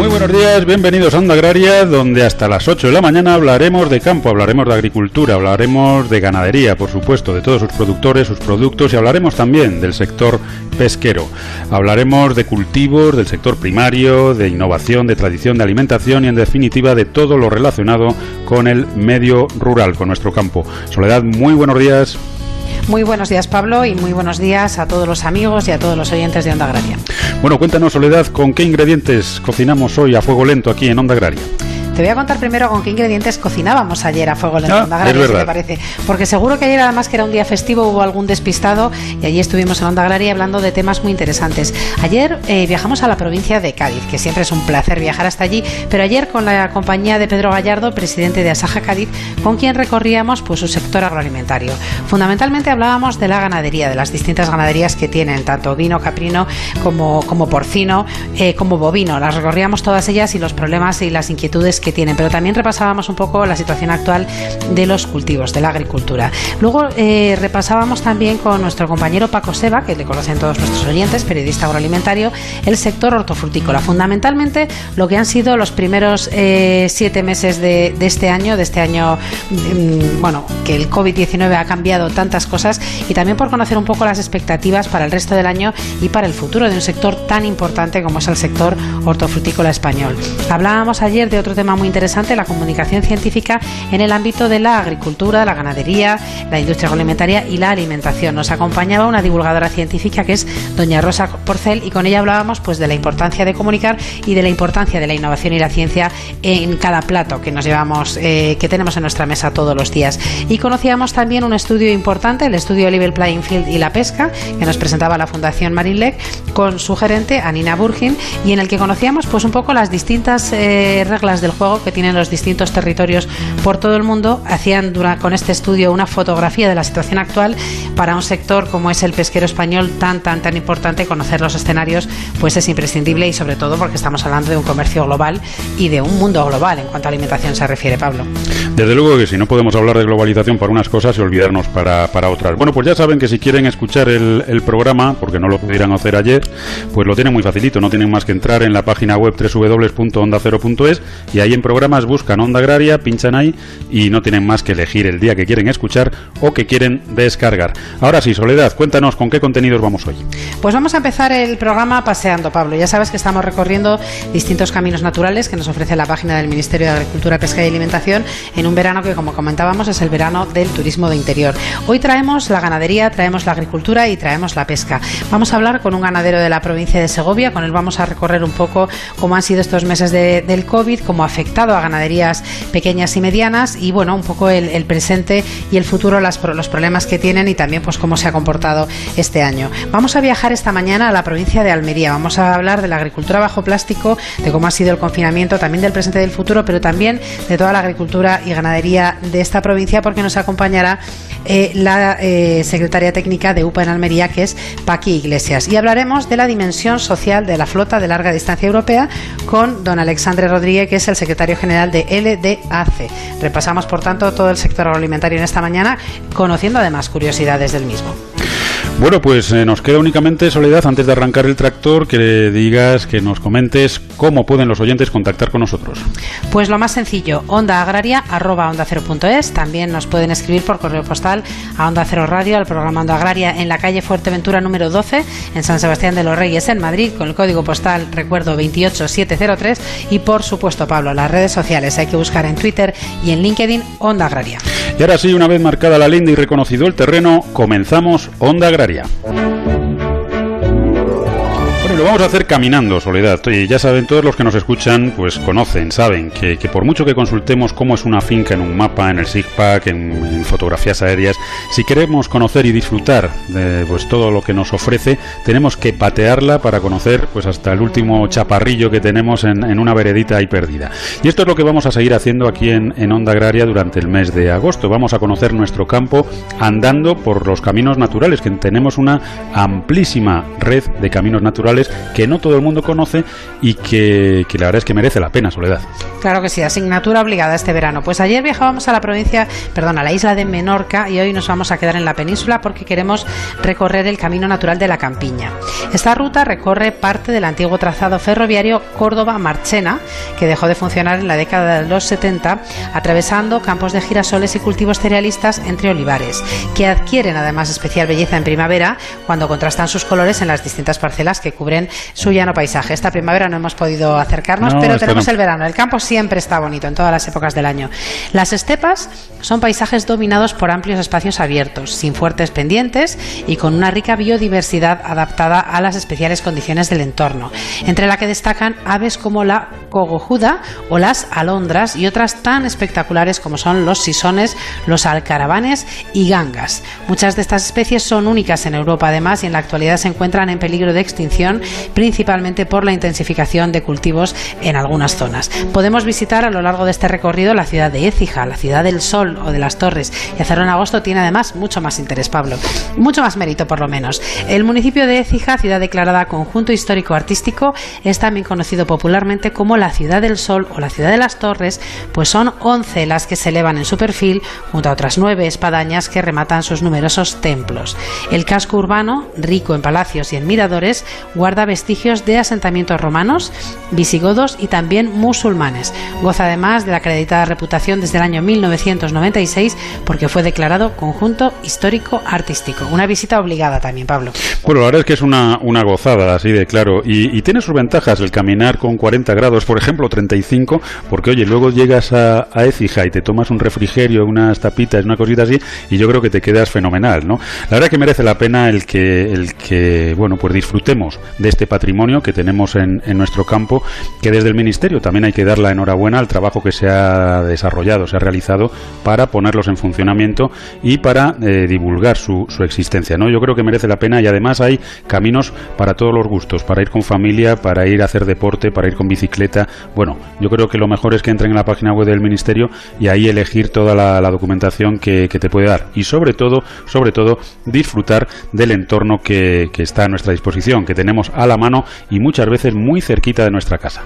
Muy buenos días, bienvenidos a Onda Agraria, donde hasta las 8 de la mañana hablaremos de campo, hablaremos de agricultura, hablaremos de ganadería, por supuesto, de todos sus productores, sus productos y hablaremos también del sector pesquero. Hablaremos de cultivos, del sector primario, de innovación, de tradición, de alimentación y en definitiva de todo lo relacionado con el medio rural, con nuestro campo. Soledad, muy buenos días. Muy buenos días, Pablo, y muy buenos días a todos los amigos y a todos los oyentes de Onda Agraria. Bueno, cuéntanos, Soledad, ¿con qué ingredientes cocinamos hoy a fuego lento aquí en Onda Agraria? Te voy a contar primero con qué ingredientes cocinábamos ayer a fuego lento, Ah, Onda Agraria, si te parece. Porque seguro que ayer, además que era un día festivo, hubo algún despistado y allí estuvimos en Onda Agraria hablando de temas muy interesantes. Ayer eh, viajamos a la provincia de Cádiz, que siempre es un placer viajar hasta allí, pero ayer con la compañía de Pedro Gallardo, presidente de Asaja Cádiz, con quien recorríamos pues su sector agroalimentario. Fundamentalmente hablábamos de la ganadería, de las distintas ganaderías que tienen, tanto vino, caprino como, como porcino, eh, como bovino. Las recorríamos todas ellas y los problemas y las inquietudes que tienen, pero también repasábamos un poco la situación actual de los cultivos, de la agricultura. Luego eh, repasábamos también con nuestro compañero Paco Seba, que le conocen todos nuestros oyentes, periodista agroalimentario, el sector hortofrutícola. Fundamentalmente lo que han sido los primeros eh, siete meses de, de este año, de este año, mm, bueno, que el COVID-19 ha cambiado tantas cosas y también por conocer un poco las expectativas para el resto del año y para el futuro de un sector tan importante como es el sector hortofrutícola español. Hablábamos ayer de otro tema muy interesante, la comunicación científica en el ámbito de la agricultura, la ganadería, la industria agroalimentaria y la alimentación. Nos acompañaba una divulgadora científica que es doña Rosa Porcel y con ella hablábamos pues de la importancia de comunicar y de la importancia de la innovación y la ciencia en cada plato que nos llevamos, eh, que tenemos en nuestra mesa todos los días. Y conocíamos también un estudio importante, el estudio Level Playing Field y la pesca, que nos presentaba la Fundación Marinlec con su gerente Anina Burgin y en el que conocíamos pues un poco las distintas eh, reglas del juego que tienen los distintos territorios por todo el mundo. Hacían con este estudio una fotografía de la situación actual para un sector como es el pesquero español tan tan tan importante conocer los escenarios pues es imprescindible y sobre todo porque estamos hablando de un comercio global y de un mundo global en cuanto a alimentación se refiere Pablo. Desde luego que si no podemos hablar de globalización para unas cosas y olvidarnos para, para otras. Bueno, pues ya saben que si quieren escuchar el, el programa, porque no lo pudieran hacer ayer, pues lo tienen muy facilito. No tienen más que entrar en la página web www.ondacero.es y ahí en programas buscan Onda Agraria, pinchan ahí y no tienen más que elegir el día que quieren escuchar o que quieren descargar. Ahora sí, Soledad, cuéntanos con qué contenidos vamos hoy. Pues vamos a empezar el programa paseando, Pablo. Ya sabes que estamos recorriendo distintos caminos naturales que nos ofrece la página del Ministerio de Agricultura, Pesca y Alimentación en un verano que, como comentábamos, es el verano del turismo de interior. Hoy traemos la ganadería, traemos la agricultura y traemos la pesca. Vamos a hablar con un ganadero de la provincia de Segovia, con él vamos a recorrer un poco cómo han sido estos meses de- del COVID, cómo ha afectado a ganaderías pequeñas y medianas y, bueno, un poco el, presente y el futuro, los problemas que tienen y también pues cómo se ha comportado este año. Vamos a viajar esta mañana a la provincia de Almería. Vamos a hablar de la agricultura bajo plástico, de cómo ha sido el confinamiento, también del presente y del futuro, pero también de toda la agricultura y ganadería de esta provincia, porque nos acompañará eh, la eh, secretaria técnica de UPA en Almería, que es Paqui Iglesias. Y hablaremos de la dimensión social de la flota de larga distancia europea con don Alexandre Rodríguez, que es el secretario general de LDAC. Repasamos, por tanto, todo el sector agroalimentario en esta mañana, conociendo además curiosidades del mismo. Bueno, pues eh, nos queda únicamente, Soledad, antes de arrancar el tractor, que le digas, que nos comentes cómo pueden los oyentes contactar con nosotros. Pues lo más sencillo, onda agraria arroba onda cero punto es. También nos pueden escribir por correo postal a Onda Cero Radio, al programa Onda Agraria en la calle Fuerteventura número 12, en San Sebastián de los Reyes, en Madrid, con el código postal, recuerdo, 28703. Y por supuesto, Pablo, las redes sociales hay que buscar en Twitter y en LinkedIn Onda Agraria. Y ahora sí, una vez marcada la linda y reconocido el terreno, comenzamos Onda Agraria. Universitaria. Lo vamos a hacer caminando, Soledad. Y ya saben, todos los que nos escuchan, pues conocen, saben que, que por mucho que consultemos cómo es una finca en un mapa, en el SIGPAC, en, en fotografías aéreas, si queremos conocer y disfrutar de pues, todo lo que nos ofrece, tenemos que patearla para conocer pues hasta el último chaparrillo que tenemos en, en una veredita ahí perdida. Y esto es lo que vamos a seguir haciendo aquí en, en Onda Agraria durante el mes de agosto. Vamos a conocer nuestro campo andando por los caminos naturales, que tenemos una amplísima red de caminos naturales que no todo el mundo conoce y que, que la verdad es que merece la pena, Soledad. Claro que sí, asignatura obligada este verano. Pues ayer viajábamos a la provincia, perdón, a la isla de Menorca y hoy nos vamos a quedar en la península porque queremos recorrer el camino natural de la campiña. Esta ruta recorre parte del antiguo trazado ferroviario Córdoba-Marchena, que dejó de funcionar en la década de los 70, atravesando campos de girasoles y cultivos cerealistas entre olivares, que adquieren además especial belleza en primavera cuando contrastan sus colores en las distintas parcelas que cubren su llano paisaje. Esta primavera no hemos podido acercarnos, pero tenemos el verano. El campo siempre está bonito en todas las épocas del año. Las estepas son paisajes dominados por amplios espacios abiertos, sin fuertes pendientes y con una rica biodiversidad adaptada a las especiales condiciones del entorno, entre la que destacan aves como la cogojuda o las alondras y otras tan espectaculares como son los sisones, los alcaravanes y gangas. Muchas de estas especies son únicas en Europa además y en la actualidad se encuentran en peligro de extinción principalmente por la intensificación de cultivos en algunas zonas. Podemos visitar a lo largo de este recorrido la ciudad de Écija, la ciudad del Sol o de las Torres y hacerlo en agosto tiene además mucho más interés, Pablo, mucho más mérito por lo menos. El municipio de Écija, ciudad declarada conjunto histórico artístico, es también conocido popularmente como la ciudad del Sol o la ciudad de las Torres, pues son 11 las que se elevan en su perfil junto a otras nueve espadañas que rematan sus numerosos templos. El casco urbano, rico en palacios y en miradores, guarda vestigios de asentamientos romanos, visigodos y también musulmanes. Goza además de la acreditada reputación desde el año 1996 porque fue declarado conjunto histórico artístico. Una visita obligada también, Pablo. Bueno, la verdad es que es una, una gozada, así de claro. Y, tiene sus ventajas el caminar con 40 grados, por ejemplo, 35, porque oye, luego llegas a, a Écija y te tomas un refrigerio, unas tapitas, una cosita así, y yo creo que te quedas fenomenal, ¿no? La verdad que merece la pena el que, el que bueno, pues disfrutemos de este patrimonio que tenemos en, en nuestro campo, que desde el Ministerio también hay que dar la enhorabuena al trabajo que se ha desarrollado, se ha realizado para ponerlos en funcionamiento y para eh, divulgar su, su existencia, ¿no? Yo creo que merece la pena y además hay caminos para todos los gustos, para ir con familia, para ir a hacer deporte, para ir con bicicleta. Bueno, yo creo que lo mejor es que entren en la página web del Ministerio y ahí elegir toda la, documentación que, te puede dar y sobre todo, sobre todo, disfrutar del entorno que, que está a nuestra disposición, que tenemos a la mano y muchas veces muy cerquita de nuestra casa.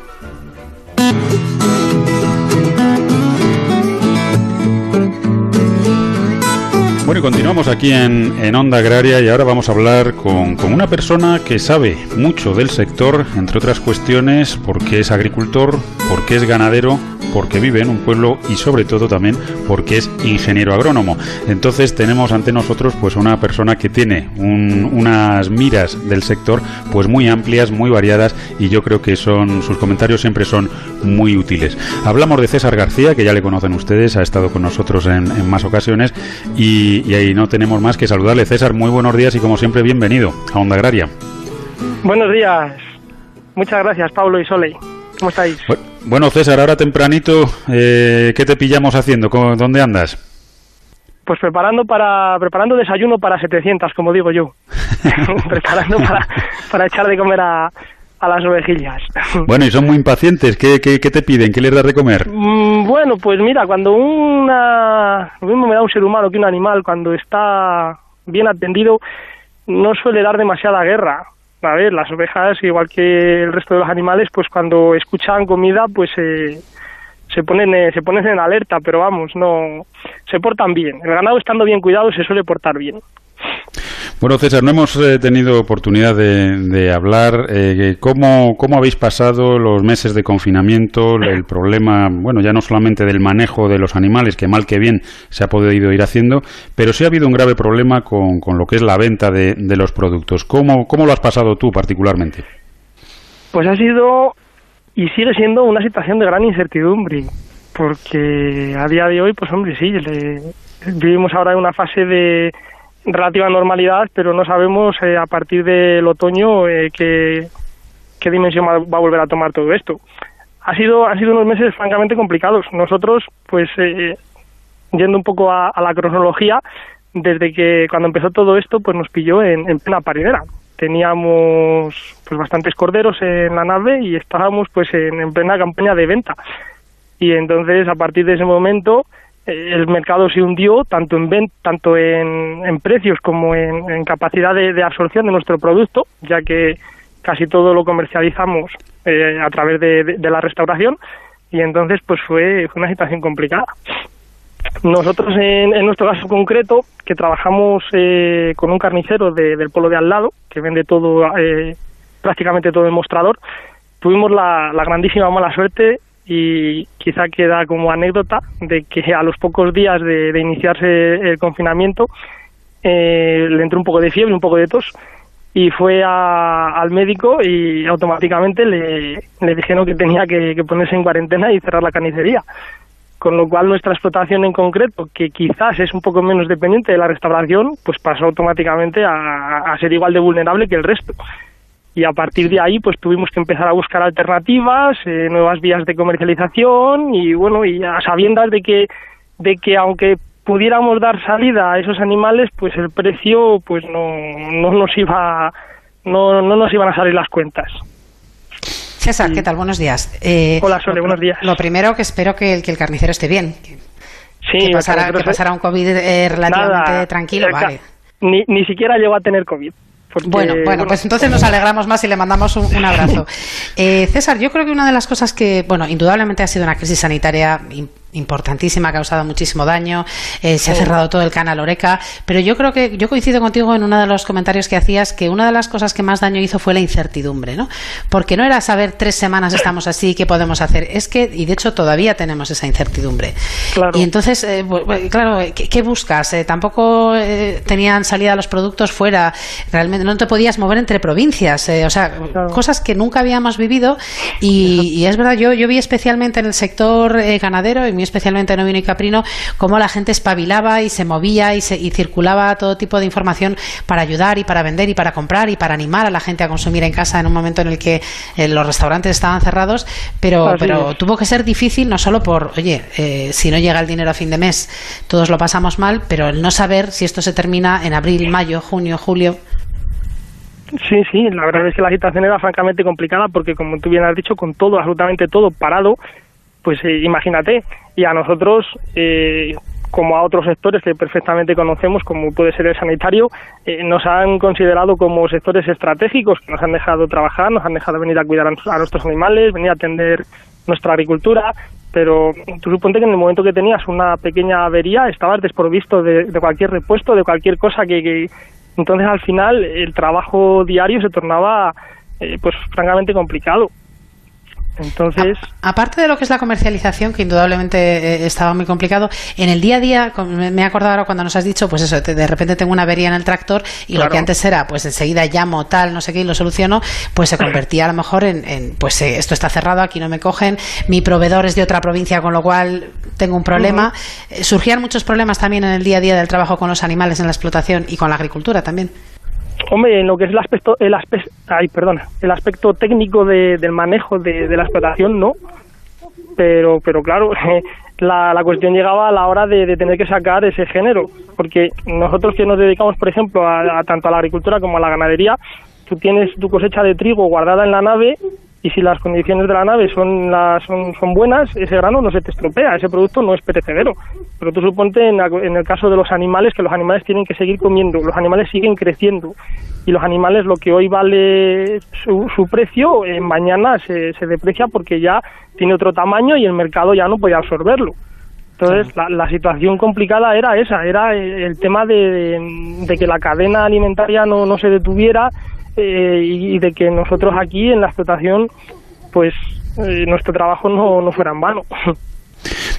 Bueno, y continuamos aquí en, en, Onda Agraria y ahora vamos a hablar con, con, una persona que sabe mucho del sector, entre otras cuestiones, porque es agricultor, porque es ganadero porque vive en un pueblo y sobre todo también porque es ingeniero agrónomo. Entonces tenemos ante nosotros pues una persona que tiene unas miras del sector pues muy amplias, muy variadas y yo creo que son sus comentarios siempre son muy útiles. Hablamos de César García, que ya le conocen ustedes, ha estado con nosotros en, más ocasiones y, ahí no tenemos más que saludarle. César, muy buenos días y como siempre bienvenido a Onda Agraria. Buenos días. Muchas gracias, Pablo y Soleil. ¿Cómo estáis? Bueno, César, ahora tempranito, eh, ¿qué te pillamos haciendo? ¿Dónde andas? Pues preparando para preparando desayuno para 700, como digo yo. preparando para, para echar de comer a, a las ovejillas. Bueno, y son muy impacientes. ¿Qué, qué, te piden? ¿Qué les das de comer? Mm, bueno, pues mira, cuando una... Lo mismo me da un ser humano que un animal, cuando está bien atendido, no suele dar demasiada guerra a ver, las ovejas, igual que el resto de los animales, pues cuando escuchan comida, pues eh, se ponen eh, se ponen en alerta, pero vamos, no se portan bien. El ganado estando bien cuidado se suele portar bien. Bueno, César, no hemos eh, tenido oportunidad de, hablar. Eh, ¿cómo, ¿cómo, habéis pasado los meses de confinamiento? El problema, bueno, ya no solamente del manejo de los animales, que mal que bien se ha podido ir haciendo, pero sí ha habido un grave problema con, con lo que es la venta de, de los productos. ¿Cómo, ¿Cómo lo has pasado tú particularmente? Pues ha sido y sigue siendo una situación de gran incertidumbre, porque a día de hoy, pues hombre, sí, vivimos ahora en una fase de relativa normalidad, pero no sabemos eh, a partir del otoño eh, qué, qué, dimensión va, a volver a tomar todo esto. Ha sido, han sido unos meses francamente complicados. Nosotros, pues, eh, yendo un poco a, la cronología, desde que cuando empezó todo esto, pues nos pilló en, en plena paridera. Teníamos pues bastantes corderos en la nave y estábamos pues en, en plena campaña de venta. Y entonces, a partir de ese momento, el mercado se hundió tanto en tanto en, precios como en, capacidad de, absorción de nuestro producto, ya que casi todo lo comercializamos eh, a través de, la restauración y entonces pues fue, una situación complicada. Nosotros en, nuestro caso concreto, que trabajamos eh, con un carnicero del pueblo de al lado, que vende todo, eh, prácticamente todo el mostrador, tuvimos la, grandísima mala suerte y quizá queda como anécdota de que a los pocos días de, iniciarse el confinamiento eh, le entró un poco de fiebre, un poco de tos y fue al médico y automáticamente le, dijeron que tenía que, ponerse en cuarentena y cerrar la carnicería. Con lo cual nuestra explotación en concreto, que quizás es un poco menos dependiente de la restauración, pues pasó automáticamente a, ser igual de vulnerable que el resto. Y a partir de ahí, pues tuvimos que empezar a buscar alternativas, eh, nuevas vías de comercialización y bueno, y a sabiendas de que, de que aunque pudiéramos dar salida a esos animales, pues el precio pues no, no nos iba no, no nos iban a salir las cuentas. César, ¿qué tal? Buenos días. Eh, Hola, Sole, buenos días. Lo primero que espero que el, que el carnicero esté bien. Que, sí, que pasara un COVID eh, relativamente tranquilo, vale. Ni, ni siquiera llegó a tener COVID. Bueno, bueno, pues entonces nos alegramos más y le mandamos un, abrazo. Eh, César, yo creo que una de las cosas que, bueno, indudablemente ha sido una crisis sanitaria importantísima, ha causado muchísimo daño, eh, se ha cerrado todo el canal Oreca, pero yo creo que yo coincido contigo en uno de los comentarios que hacías que una de las cosas que más daño hizo fue la incertidumbre, ¿no? Porque no era saber tres semanas estamos así, qué podemos hacer, es que, y de hecho todavía tenemos esa incertidumbre. Y entonces, eh, claro, ¿qué, buscas? Eh, tampoco tenían salida los productos fuera, realmente no te podías mover entre provincias, o sea, cosas que nunca habíamos vivido. Y, es verdad, yo, yo vi especialmente en el sector ganadero y especialmente en ovino y caprino, cómo la gente espabilaba y se movía y, se, y circulaba todo tipo de información para ayudar y para vender y para comprar y para animar a la gente a consumir en casa en un momento en el que eh, los restaurantes estaban cerrados, pero, pero tuvo que ser difícil no solo por, oye, eh, si no llega el dinero a fin de mes, todos lo pasamos mal, pero el no saber si esto se termina en abril, mayo, junio, julio. Sí, sí, la verdad es que la situación era francamente complicada porque, como tú bien has dicho, con todo, absolutamente todo parado, pues eh, imagínate, y a nosotros, eh, como a otros sectores que perfectamente conocemos, como puede ser el sanitario, eh, nos han considerado como sectores estratégicos, que nos han dejado trabajar, nos han dejado venir a cuidar a nuestros animales, venir a atender nuestra agricultura, pero tú suponte que en el momento que tenías una pequeña avería estabas desprovisto de, cualquier repuesto, de cualquier cosa que, entonces al final el trabajo diario se tornaba pues francamente complicado. Entonces. aparte de lo que es la comercialización, que indudablemente eh, estaba muy complicado, en el día a día, me he acordado ahora cuando nos has dicho, pues eso, de repente tengo una avería en el tractor y lo que antes era, pues enseguida llamo tal, no sé qué, y lo soluciono, pues se convertía a lo mejor en, pues eh, esto está cerrado, aquí no me cogen, mi proveedor es de otra provincia, con lo cual tengo un problema. Eh, surgían muchos problemas también en el día a día del trabajo con los animales en la explotación y con la agricultura también. Hombre, en lo que es el aspecto, el aspecto, ay, perdona, el aspecto técnico del manejo de, la explotación, no. Pero, pero claro, la, la cuestión llegaba a la hora de, tener que sacar ese género, porque nosotros que nos dedicamos, por ejemplo, a, tanto a la agricultura como a la ganadería, tú tienes tu cosecha de trigo guardada en la nave y si las condiciones de la nave son, las, son, son buenas, ese grano no se te estropea, ese producto no es perecedero. Pero tú suponte en, en, el caso de los animales que los animales tienen que seguir comiendo, los animales siguen creciendo y los animales lo que hoy vale su, su precio, eh, mañana se, se deprecia porque ya tiene otro tamaño y el mercado ya no puede absorberlo. Entonces, la, la, situación complicada era esa, era el tema de, de, que la cadena alimentaria no, no se detuviera eh, y, de que nosotros aquí en la explotación, pues eh, nuestro trabajo no, no fuera en vano.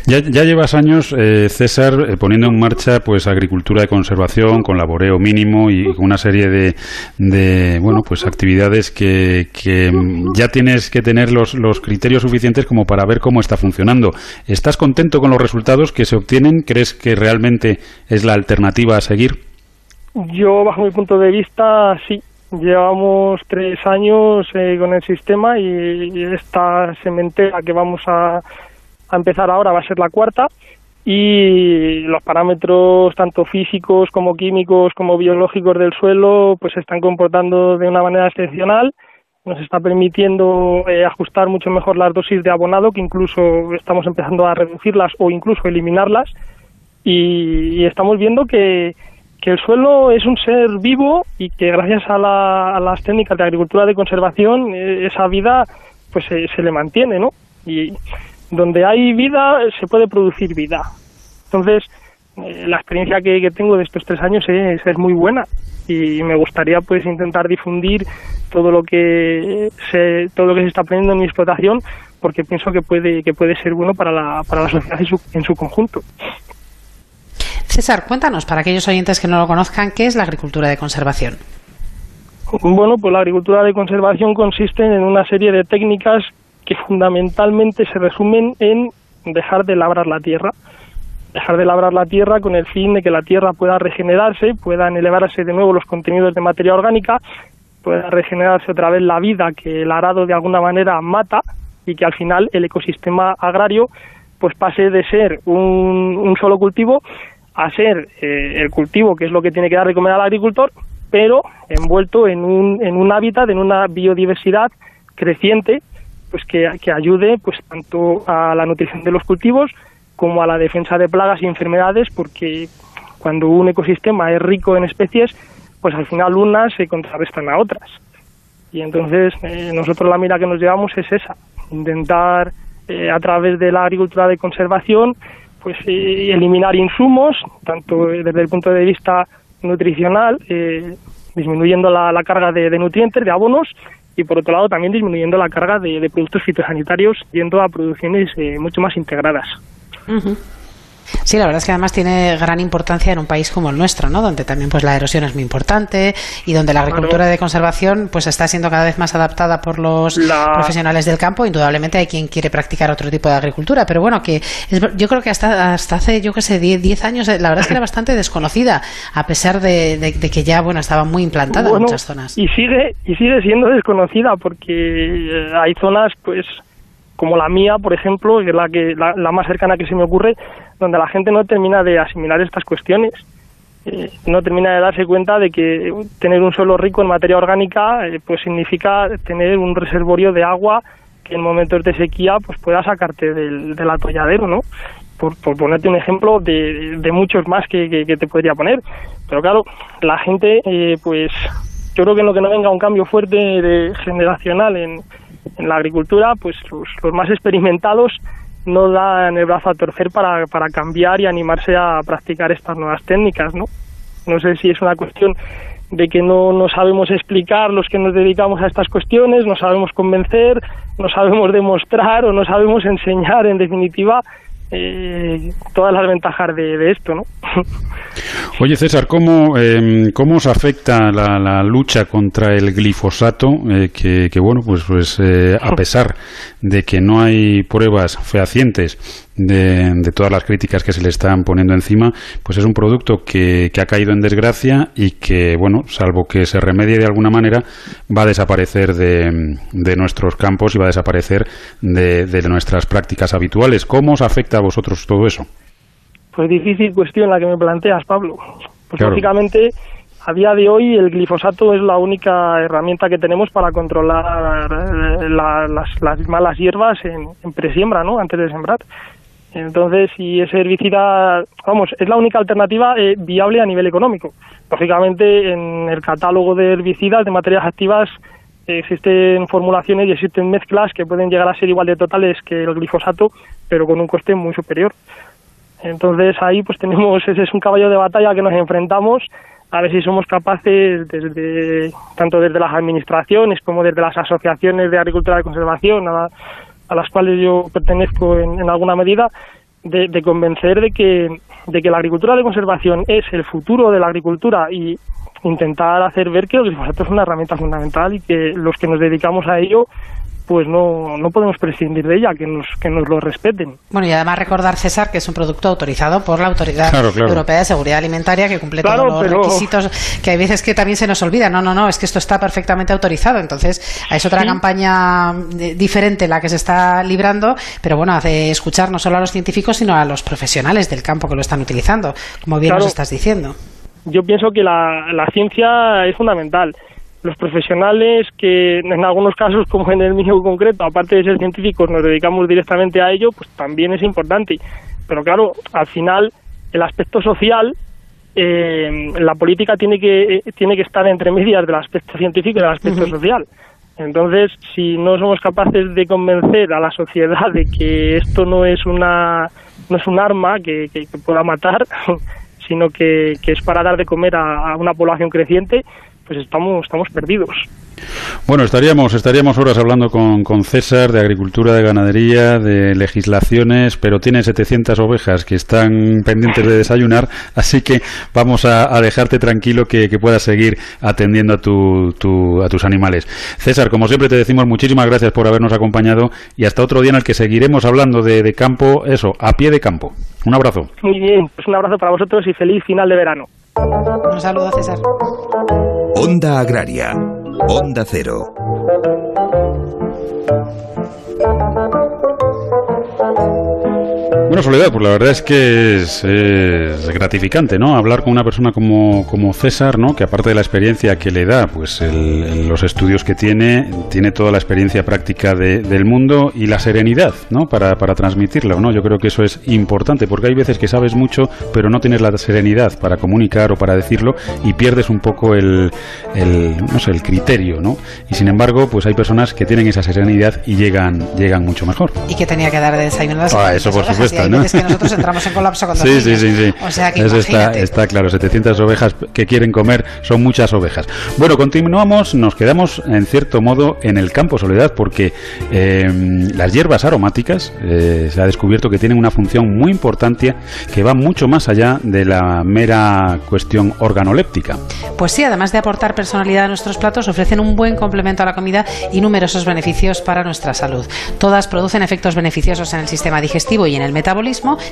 Ya, llevas años, eh, César, poniendo en marcha pues agricultura de conservación con laboreo mínimo y con una serie de, de bueno pues actividades que, que, ya tienes que tener los, los criterios suficientes como para ver cómo está funcionando. ¿Estás contento con los resultados que se obtienen? ¿Crees que realmente es la alternativa a seguir? Yo, bajo mi punto de vista, sí. Llevamos tres años eh, con el sistema y, esta sementera que vamos a, a empezar ahora va a ser la cuarta. Y los parámetros tanto físicos como químicos como biológicos del suelo pues se están comportando de una manera excepcional. Nos está permitiendo eh, ajustar mucho mejor las dosis de abonado que incluso estamos empezando a reducirlas o incluso eliminarlas. Y estamos viendo que, que el suelo es un ser vivo y que gracias a, las técnicas de agricultura de conservación eh, esa vida pues se, le mantiene, ¿no? Y donde hay vida se puede producir vida. Entonces, eh, la experiencia que, tengo de estos tres años es, es, muy buena y me gustaría pues intentar difundir todo lo que se, todo lo que se está aprendiendo en mi explotación porque pienso que puede que puede ser bueno para la, para la sociedad en su, en su conjunto. César, cuéntanos, para aquellos oyentes que no lo conozcan, ¿qué es la agricultura de conservación? Bueno, pues la agricultura de conservación consiste en una serie de técnicas que fundamentalmente se resumen en dejar de labrar la tierra. Dejar de labrar la tierra con el fin de que la tierra pueda regenerarse, puedan elevarse de nuevo los contenidos de materia orgánica, pueda regenerarse otra vez la vida que el arado de alguna manera mata y que al final el ecosistema agrario pues pase de ser un, un solo cultivo a ser eh, el cultivo, que es lo que tiene que dar de comer al agricultor, pero envuelto en un, en un hábitat, en una biodiversidad creciente, pues que, que ayude pues tanto a la nutrición de los cultivos como a la defensa de plagas y enfermedades, porque cuando un ecosistema es rico en especies, pues al final unas se contrarrestan a otras. Y entonces eh, nosotros la mira que nos llevamos es esa, intentar eh, a través de la agricultura de conservación pues eh, eliminar insumos, tanto desde el punto de vista nutricional, eh, disminuyendo la, carga de, nutrientes, de abonos, y por otro lado también disminuyendo la carga de, productos fitosanitarios, yendo a producciones eh, mucho más integradas. Sí, la verdad es que además tiene gran importancia en un país como el nuestro, ¿no? Donde también pues la erosión es muy importante y donde la agricultura de conservación pues está siendo cada vez más adaptada por los profesionales del campo. Indudablemente hay quien quiere practicar otro tipo de agricultura, pero bueno, que yo creo que hasta, hasta hace, yo que sé, 10 años, eh, la verdad es que era bastante desconocida, a pesar de, que ya, bueno, estaba muy implantada en muchas zonas. Y sigue, y sigue siendo desconocida porque eh, hay zonas, pues, como la mía, por ejemplo, que es la, que, la, más cercana que se me ocurre, donde la gente no termina de asimilar estas cuestiones. Eh, no termina de darse cuenta de que tener un suelo rico en materia orgánica eh, pues significa tener un reservorio de agua que en momentos de sequía pues pueda sacarte del, atolladero, ¿no? Por, ponerte un ejemplo de, muchos más que, te podría poner. Pero claro, la gente, eh, pues yo creo que en lo que no venga un cambio fuerte de, generacional en, en la agricultura, pues los, más experimentados no dan el brazo a torcer para, para cambiar y animarse a practicar estas nuevas técnicas, ¿no? No sé si es una cuestión de que no, no sabemos explicar los que nos dedicamos a estas cuestiones, no sabemos convencer, no sabemos demostrar o no sabemos enseñar, en definitiva, todas las ventajas de, esto, ¿no? Oye, César, ¿cómo, eh, cómo os afecta la, lucha contra el glifosato? Eh, que, bueno, pues, pues eh, a pesar de que no hay pruebas fehacientes de, todas las críticas que se le están poniendo encima, pues es un producto que, que, ha caído en desgracia y que, bueno, salvo que se remedie de alguna manera, va a desaparecer de, de nuestros campos y va a desaparecer de, de, nuestras prácticas habituales. ¿Cómo os afecta a vosotros todo eso? Pues difícil cuestión la que me planteas, Pablo. Pues básicamente a día de hoy el glifosato es la única herramienta que tenemos para controlar eh, las, las, malas hierbas en, en, presiembra, ¿no? Antes de sembrar. Entonces, si ese herbicida, vamos, es la única alternativa eh, viable a nivel económico. Lógicamente, en el catálogo de herbicidas, de materias activas, existen formulaciones y existen mezclas que pueden llegar a ser igual de totales que el glifosato, pero con un coste muy superior. Entonces, ahí pues tenemos, ese es un caballo de batalla que nos enfrentamos a ver si somos capaces, desde tanto desde las administraciones como desde las asociaciones de agricultura de conservación, a, a las cuales yo pertenezco en, alguna medida, de, convencer de que, de que la agricultura de conservación es el futuro de la agricultura y intentar hacer ver que el glifosato es una herramienta fundamental y que los que nos dedicamos a ello pues no, no podemos prescindir de ella, que nos, que nos lo respeten. Bueno, y además recordar, César, que es un producto autorizado por la Autoridad Europea de Seguridad Alimentaria, que cumple todos los requisitos, que hay veces que también se nos olvida. No, no, no, es que esto está perfectamente autorizado. Entonces, es otra campaña eh, diferente la que se está librando, pero bueno, hace escuchar no solo a los científicos, sino a los profesionales del campo que lo están utilizando, como bien nos estás diciendo. Yo pienso que la, la ciencia es fundamental los profesionales que en algunos casos, como en el mío concreto, aparte de ser científicos, nos dedicamos directamente a ello, pues también es importante. Pero claro, al final el aspecto social eh, la política tiene que, tiene que estar entre medias del aspecto científico y del aspecto social. Entonces, si no somos capaces de convencer a la sociedad de que esto no es una no es un arma que, que, pueda matar, sino que, que, es para dar de comer a una población creciente, pues estamos, estamos perdidos. Bueno, estaríamos, estaríamos horas hablando con, con, César de agricultura, de ganadería, de legislaciones, pero tiene 700 ovejas que están pendientes de desayunar, así que vamos a, dejarte tranquilo que, puedas seguir atendiendo a, tu, a tus animales. César, como siempre te decimos muchísimas gracias por habernos acompañado y hasta otro día en el que seguiremos hablando de, de campo, eso, a pie de campo. Un abrazo. Muy bien, pues un abrazo para vosotros y feliz final de verano. Un saludo, César. Onda Agraria. Onda Cero. Bueno, Soledad, pues la verdad es que es, gratificante, ¿no? Hablar con una persona como, como, César, ¿no? Que aparte de la experiencia que le da, pues los estudios que tiene, tiene toda la experiencia práctica del mundo y la serenidad, ¿no? Para, para transmitirla, ¿no? Yo creo que eso es importante, porque hay veces que sabes mucho, pero no tienes la serenidad para comunicar o para decirlo y pierdes un poco el, el no sé, el criterio, ¿no? Y sin embargo, pues hay personas que tienen esa serenidad y llegan, llegan mucho mejor. Y que tenía que dar de desayunar. Ah, eso por supuesto que nosotros entramos en colapso con sí, sí, sí, sí, O sea que Eso está, está, claro, 700 ovejas que quieren comer son muchas ovejas. Bueno, continuamos, nos quedamos en cierto modo en el campo Soledad porque eh, las hierbas aromáticas eh, se ha descubierto que tienen una función muy importante que va mucho más allá de la mera cuestión organoléptica. Pues sí, además de aportar personalidad a nuestros platos, ofrecen un buen complemento a la comida y numerosos beneficios para nuestra salud. Todas producen efectos beneficiosos en el sistema digestivo y en el metabolismo,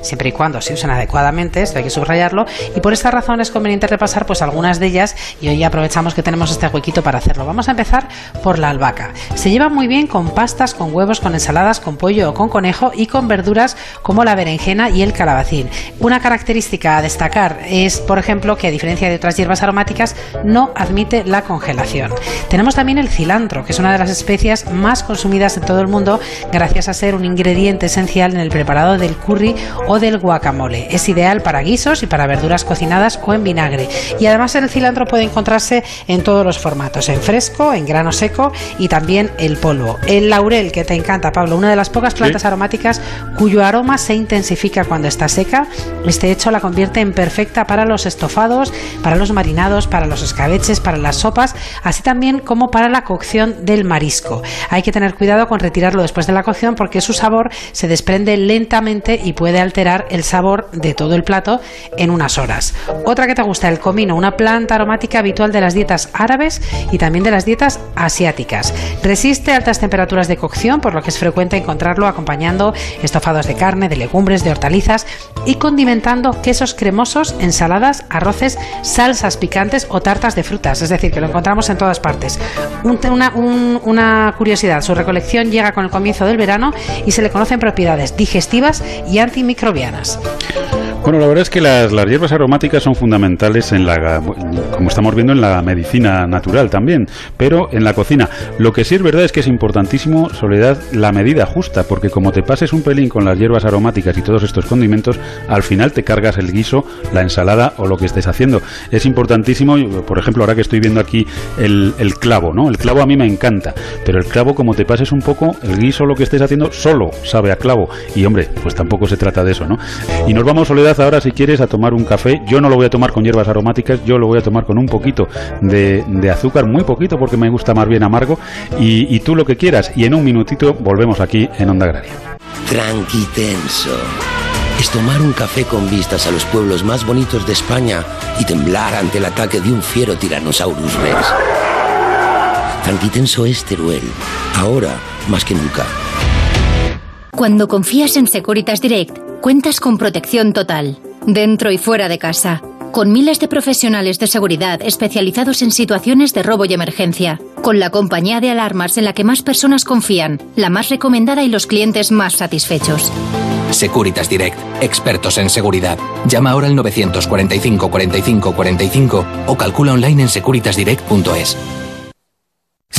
siempre y cuando se usen adecuadamente, esto hay que subrayarlo, y por esta razón es conveniente repasar pues algunas de ellas y hoy aprovechamos que tenemos este huequito para hacerlo. Vamos a empezar por la albahaca. Se lleva muy bien con pastas, con huevos, con ensaladas, con pollo o con conejo y con verduras como la berenjena y el calabacín. Una característica a destacar es, por ejemplo, que a diferencia de otras hierbas aromáticas no admite la congelación. Tenemos también el cilantro, que es una de las especias más consumidas en todo el mundo gracias a ser un ingrediente esencial en el preparado del curry o del guacamole. Es ideal para guisos y para verduras cocinadas o en vinagre. Y además el cilantro puede encontrarse en todos los formatos, en fresco, en grano seco y también el polvo. El laurel, que te encanta, Pablo, una de las pocas plantas aromáticas cuyo aroma se intensifica cuando está seca. Este hecho la convierte en perfecta para los estofados, para los marinados, para los escabeches, para las sopas, así también como para la cocción del marisco. Hay que tener cuidado con retirarlo después de la cocción porque su sabor se desprende lentamente y puede alterar el sabor de todo el plato en unas horas. Otra que te gusta, el comino, una planta aromática habitual de las dietas árabes y también de las dietas asiáticas. Resiste altas temperaturas de cocción, por lo que es frecuente encontrarlo acompañando estofados de carne, de legumbres, de hortalizas y condimentando quesos cremosos, ensaladas, arroces, salsas picantes o tartas de frutas. Es decir, que lo encontramos en todas partes. una, una curiosidad, su recolección llega con el comienzo del verano y se le conocen propiedades digestivas y antimicrobianas. Bueno, la verdad es que las, hierbas aromáticas son fundamentales en la, como estamos viendo, en la medicina natural también, pero en la cocina. Lo que sí es verdad es que es importantísimo, Soledad, la medida justa, porque como te pases un pelín con las hierbas aromáticas y todos estos condimentos, al final te cargas el guiso, la ensalada o lo que estés haciendo. Es importantísimo, por ejemplo, ahora que estoy viendo aquí el, el clavo, ¿no? El clavo a mí me encanta, pero el clavo, como te pases un poco, el guiso, lo que estés haciendo, solo sabe a clavo. Y hombre, pues tampoco se trata de eso, ¿no? Y nos vamos, Soledad, ahora si quieres a tomar un café. Yo no lo voy a tomar con hierbas aromáticas, yo lo voy a tomar con un poquito de, azúcar, muy poquito porque me gusta más bien amargo. Y, tú lo que quieras. Y en un minutito volvemos aquí en Onda Agraria. Tranquitenso. Es tomar un café con vistas a los pueblos más bonitos de España y temblar ante el ataque de un fiero Tyrannosaurus Rex. Tranquitenso es Teruel, ahora más que nunca. Cuando confías en Securitas Direct, cuentas con protección total, dentro y fuera de casa, con miles de profesionales de seguridad especializados en situaciones de robo y emergencia, con la compañía de alarmas en la que más personas confían, la más recomendada y los clientes más satisfechos. Securitas Direct, expertos en seguridad. Llama ahora al 945 45 45 o calcula online en securitasdirect.es.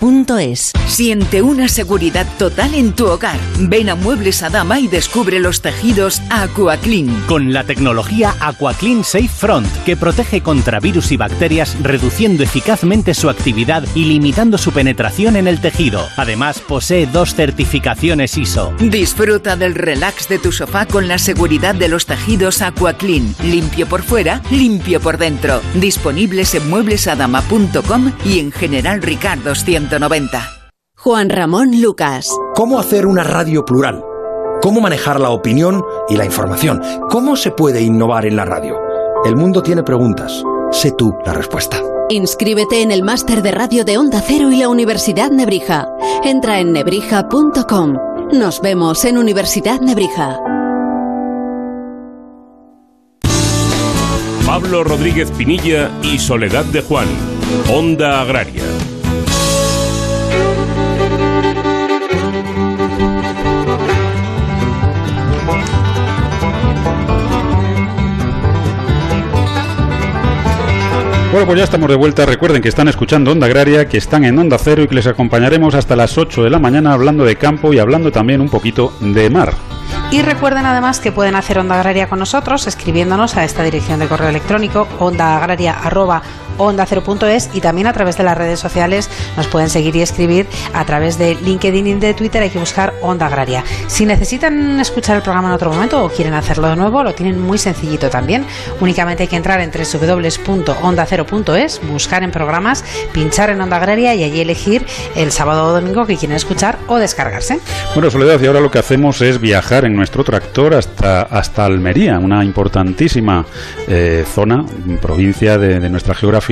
duchamanía.es. Siente una seguridad total en tu hogar. Ven a Muebles Adama y descubre los tejidos AquaClean. Con la tecnología AquaClean Safe Front, que protege contra virus y bacterias, reduciendo eficazmente su actividad y limitando su penetración en el tejido. Además, posee dos certificaciones ISO. Disfruta del relax de tu sofá con la seguridad de los tejidos AquaClean. Limpio por fuera, limpio por dentro. Disponibles en mueblesadama.com y en General Ricardo 190. Juan Ramón Lucas. ¿Cómo hacer una radio plural? ¿Cómo manejar la opinión y la información? ¿Cómo se puede innovar en la radio? El mundo tiene preguntas. Sé tú la respuesta. Inscríbete en el máster de radio de Onda Cero y la Universidad Nebrija. Entra en nebrija.com. Nos vemos en Universidad Nebrija. Pablo Rodríguez Pinilla y Soledad de Juan. Onda Agraria. Bueno, pues ya estamos de vuelta. Recuerden que están escuchando Onda Agraria, que están en Onda Cero y que les acompañaremos hasta las 8 de la mañana hablando de campo y hablando también un poquito de mar. Y recuerden además que pueden hacer Onda Agraria con nosotros escribiéndonos a esta dirección de correo electrónico ondaagraria.com onda 0.es y también a través de las redes sociales nos pueden seguir y escribir a través de LinkedIn y de Twitter hay que buscar Onda Agraria. Si necesitan escuchar el programa en otro momento o quieren hacerlo de nuevo, lo tienen muy sencillito también. Únicamente hay que entrar en www.onda0.es, buscar en programas, pinchar en Onda Agraria y allí elegir el sábado o domingo que quieren escuchar o descargarse. Bueno, Soledad, y ahora lo que hacemos es viajar en nuestro tractor hasta, hasta Almería, una importantísima eh, zona, provincia de nuestra geografía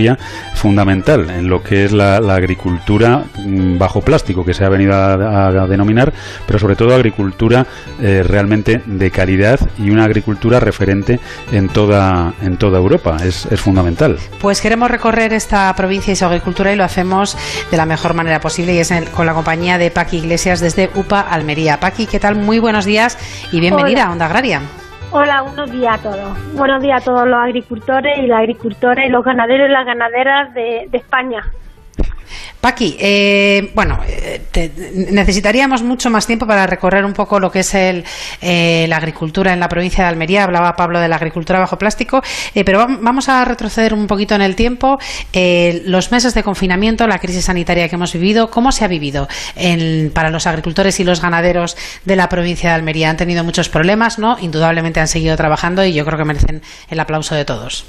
fundamental en lo que es la, agricultura mm, bajo plástico, que se ha venido a, denominar, pero sobre todo agricultura eh, realmente de calidad y una agricultura referente en toda, en toda Europa. Es, es fundamental. Pues queremos recorrer esta provincia y su agricultura y lo hacemos de la mejor manera posible y es con la compañía de Paqui Iglesias desde UPA Almería. Paqui, ¿qué tal? Muy buenos días y bienvenida a Onda Agraria. Hola, buenos días a todos. Buenos días a todos los agricultores y las agricultoras y los ganaderos y las ganaderas de, de España. Paqui, eh, bueno, eh, necesitaríamos mucho más tiempo para recorrer un poco lo que es el, eh, la agricultura en la provincia de Almería. Hablaba Pablo de la agricultura bajo plástico, pero vamos a retroceder un poquito en el tiempo. los meses de confinamiento, la crisis sanitaria que hemos vivido, ¿cómo se ha vivido para los agricultores y los ganaderos de la provincia de Almería? Han tenido muchos problemas, ¿no? Indudablemente han seguido trabajando y yo creo que merecen el aplauso de todos.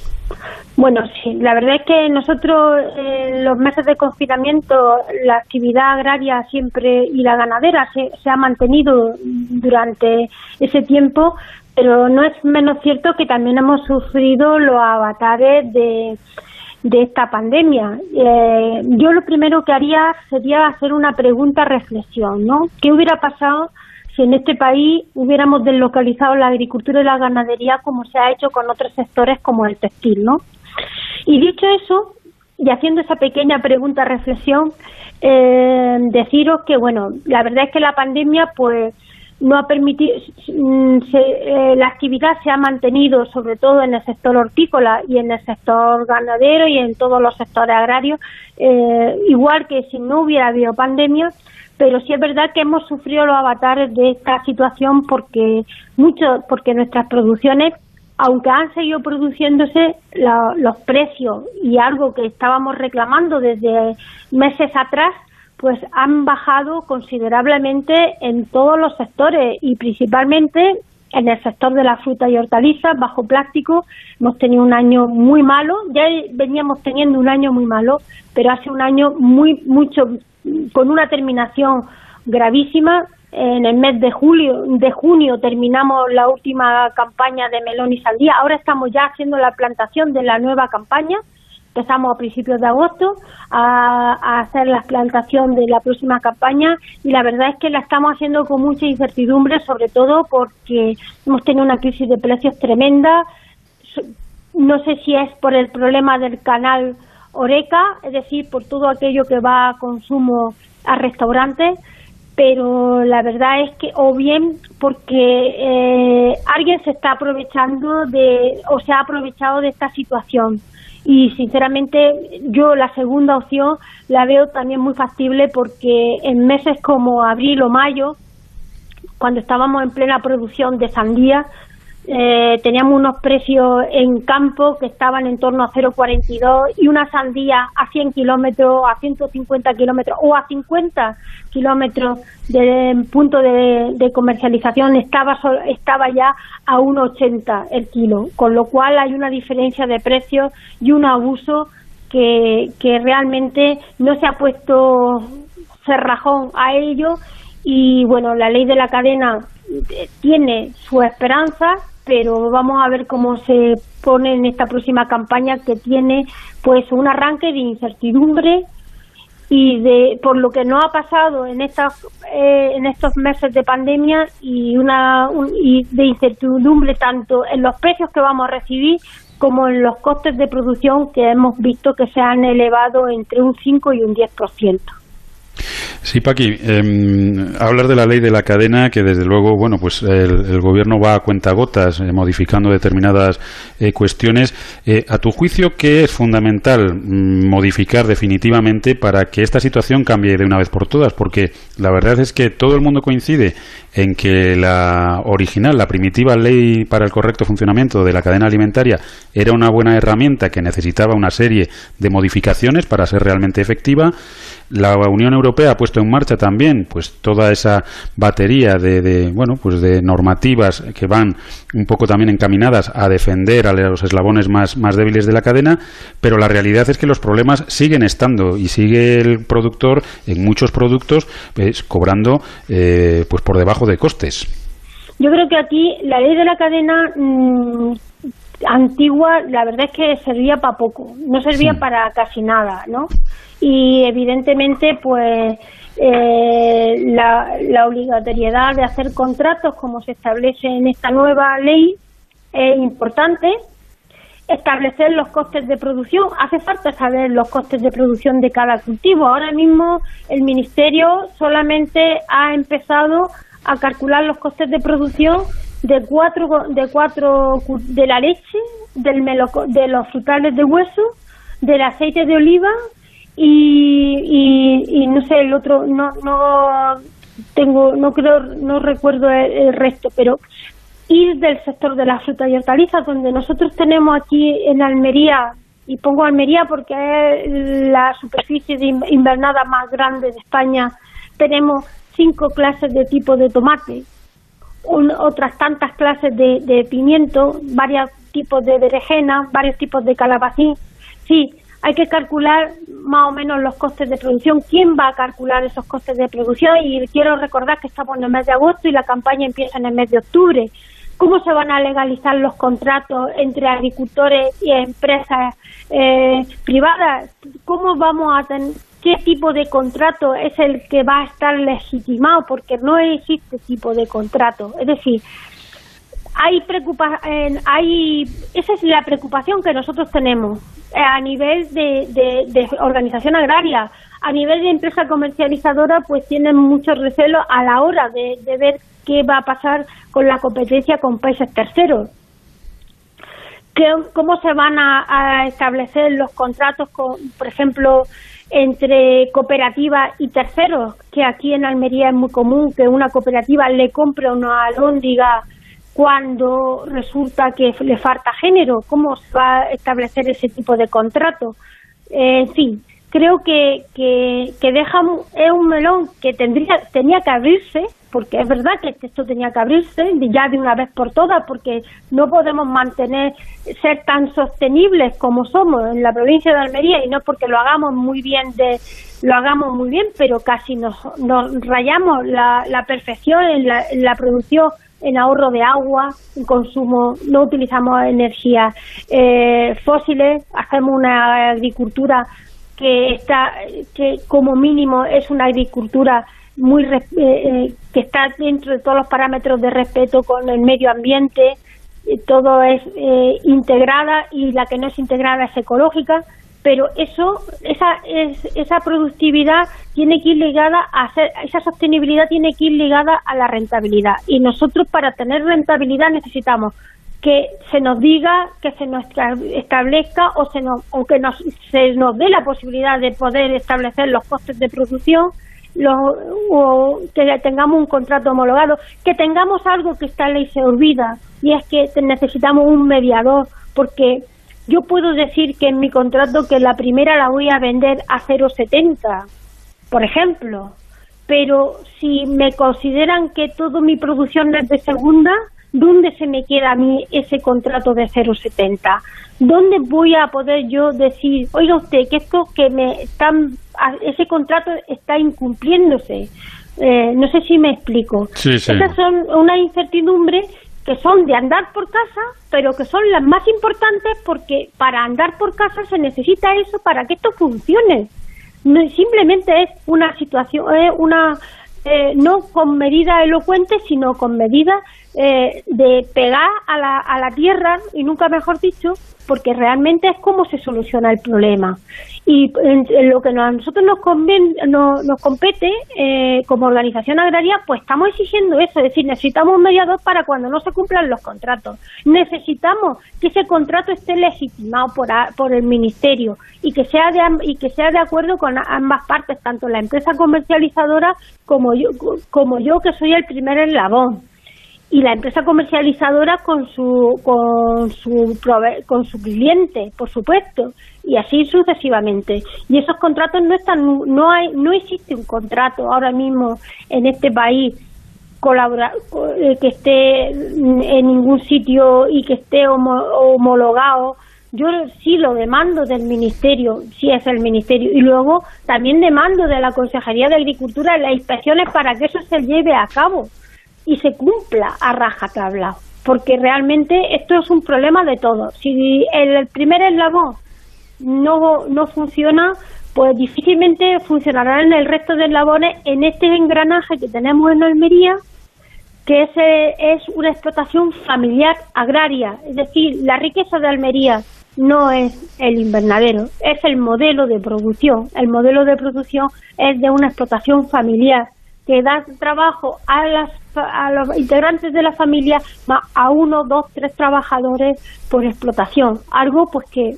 Bueno, sí, la verdad es que nosotros en los meses de confinamiento la actividad agraria siempre y la ganadera se, se ha mantenido durante ese tiempo, pero no es menos cierto que también hemos sufrido los avatares de, de esta pandemia. Eh, yo lo primero que haría sería hacer una pregunta reflexión, ¿no? ¿Qué hubiera pasado si en este país hubiéramos deslocalizado la agricultura y la ganadería como se ha hecho con otros sectores como el textil, ¿no? Y dicho eso, y haciendo esa pequeña pregunta reflexión, eh, deciros que bueno, la verdad es que la pandemia pues no ha permitido, mm, eh, la actividad se ha mantenido sobre todo en el sector hortícola y en el sector ganadero y en todos los sectores agrarios, eh, igual que si no hubiera habido pandemia, pero sí es verdad que hemos sufrido los avatares de esta situación porque mucho, porque nuestras producciones aunque han seguido produciéndose los precios y algo que estábamos reclamando desde meses atrás, pues han bajado considerablemente en todos los sectores y principalmente en el sector de la fruta y hortalizas, bajo plástico, hemos tenido un año muy malo, ya veníamos teniendo un año muy malo, pero hace un año muy, mucho, con una terminación gravísima en el mes de julio, de junio terminamos la última campaña de melón y sandía. Ahora estamos ya haciendo la plantación de la nueva campaña empezamos a principios de agosto a, hacer la plantación de la próxima campaña y la verdad es que la estamos haciendo con mucha incertidumbre, sobre todo porque hemos tenido una crisis de precios tremenda. No sé si es por el problema del canal Oreca, es decir, por todo aquello que va a consumo a restaurantes, pero la verdad es que, o bien porque eh, alguien se está aprovechando de, o se ha aprovechado de esta situación. Y sinceramente yo la segunda opción la veo también muy factible porque en meses como abril o mayo, cuando estábamos en plena producción de sandía, eh, teníamos unos precios en campo que estaban en torno a 0,42 y una sandía a 100 kilómetros, a 150 kilómetros o a 50 kilómetros de punto de, comercialización estaba, estaba ya a 1,80 el kilo, con lo cual hay una diferencia de precios y un abuso que, que realmente no se ha puesto cerrajón a ello y bueno, la ley de la cadena eh, tiene su esperanza, pero vamos a ver cómo se pone en esta próxima campaña que tiene pues un arranque de incertidumbre y de por lo que no ha pasado en estas eh, en estos meses de pandemia y una y de incertidumbre tanto en los precios que vamos a recibir como en los costes de producción que hemos visto que se han elevado entre un 5 y un 10%. Sí, Paqui, eh, hablar de la ley de la cadena, que desde luego, bueno, pues el, gobierno va a cuentagotas eh, modificando determinadas eh, cuestiones. Eh, a tu juicio, ¿qué es fundamental mm, modificar definitivamente para que esta situación cambie de una vez por todas? Porque la verdad es que todo el mundo coincide en que la original, la primitiva ley para el correcto funcionamiento de la cadena alimentaria era una buena herramienta que necesitaba una serie de modificaciones para ser realmente efectiva. La Unión Europea ha puesto en marcha también pues toda esa batería de, bueno pues de normativas que van un poco también encaminadas a defender a los eslabones más, más débiles de la cadena, pero la realidad es que los problemas siguen estando y sigue el productor en muchos productos pues, cobrando eh, pues por debajo de costes. Yo creo que aquí la ley de la cadena mm, antigua, la verdad es que servía para poco, no servía para casi nada, ¿no? Y evidentemente, pues eh, la, obligatoriedad de hacer contratos como se establece en esta nueva ley es importante. Establecer los costes de producción. Hace falta saber los costes de producción de cada cultivo. Ahora mismo el Ministerio solamente ha empezado a calcular los costes de producción de cuatro de cuatro de la leche, del de los frutales de hueso, del aceite de oliva y, y, no sé el otro no no tengo no creo no recuerdo el, resto, pero ir del sector de la fruta y hortalizas donde nosotros tenemos aquí en Almería y pongo Almería porque es la superficie de invernada más grande de España tenemos cinco clases de tipo de tomate, otras tantas clases de, pimiento, varios tipos de berenjena, varios tipos de calabacín. Sí, hay que calcular más o menos los costes de producción. ¿Quién va a calcular esos costes de producción? Y quiero recordar que estamos en el mes de agosto y la campaña empieza en el mes de octubre. ¿Cómo se van a legalizar los contratos entre agricultores y empresas eh, privadas? ¿Cómo vamos a tener qué tipo de contrato es el que va a estar legitimado, porque no existe tipo de contrato. Es decir, hay preocupa hay esa es la preocupación que nosotros tenemos eh, a nivel de, organización agraria. A nivel de empresa comercializadora pues tienen mucho recelo a la hora de, ver qué va a pasar con la competencia con países terceros. Cómo se van a, a establecer los contratos con por ejemplo entre cooperativas y terceros, que aquí en Almería es muy común que una cooperativa le compre una alóndiga cuando resulta que le falta género. ¿Cómo se va a establecer ese tipo de contrato? en fin, creo que, que, que es un melón que tendría tenía que abrirse porque es verdad que esto tenía que abrirse ya de una vez por todas porque no podemos mantener ser tan sostenibles como somos en la provincia de Almería y no porque lo hagamos muy bien de lo hagamos muy bien pero casi nos, nos rayamos la, la perfección en la producción en ahorro de agua, en consumo, no utilizamos energías eh, fósiles, hacemos una agricultura que está, que como mínimo es una agricultura muy eh, eh, que está dentro de todos los parámetros de respeto con el medio ambiente, todo es integrada y la que no es integrada es ecológica pero eso esa esa productividad tiene que ir ligada a hacer, esa sostenibilidad tiene que ir ligada a la rentabilidad. Y nosotros para tener rentabilidad necesitamos que se nos diga que se nos establezca o se nos o que nos se nos dé la posibilidad de poder establecer los costes de producción los, o que tengamos un contrato homologado que tengamos algo que esta ley se olvida y es que necesitamos un mediador porque yo puedo decir que en mi contrato que la primera la voy a vender a 0,70, por ejemplo, pero si me consideran que toda mi producción es de segunda, ¿dónde se me queda a mí ese contrato de 0,70? ¿Dónde voy a poder yo decir, oiga usted, que esto que me están, ese contrato está incumpliéndose? Eh, no sé si me explico. Sí, Estas son una incertidumbre que son de andar por casa, pero que son las más importantes porque para andar por casa se necesita eso para que esto funcione. No, simplemente es una situación, es una eh, no con medidas elocuentes, sino con medidas eh, de pegar a la, a la tierra, y nunca mejor dicho, porque realmente es cómo se soluciona el problema. Y en, lo que a nosotros nos, nos compete eh, como organización agraria, pues estamos exigiendo eso, es decir, necesitamos un mediador para cuando no se cumplan los contratos. Necesitamos que ese contrato esté legitimado por, por el Ministerio y que, sea de, y que sea de acuerdo con ambas partes, tanto la empresa comercializadora como yo, como yo que soy el primer eslabón y la empresa comercializadora con su con su con su cliente, por supuesto, y así sucesivamente. Y esos contratos no están no hay no existe un contrato ahora mismo en este país colabora, eh, que esté en ningún sitio y que esté homologado. Yo sí lo demando del ministerio, si es el ministerio, y luego también demando de la Consejería de Agricultura las inspecciones para que eso se lleve a cabo y se cumpla a rajatabla, porque realmente esto es un problema de todos. Si el primer eslabón no, no funciona, pues difícilmente funcionará en el resto de eslabones en este engranaje que tenemos en Almería, que es, es una explotación familiar agraria, es decir, la riqueza de Almería no es el invernadero, es el modelo de producción. El modelo de producción es de una explotación familiar que da trabajo a, las, a los integrantes de la familia a uno, dos, tres trabajadores por explotación. Algo pues que,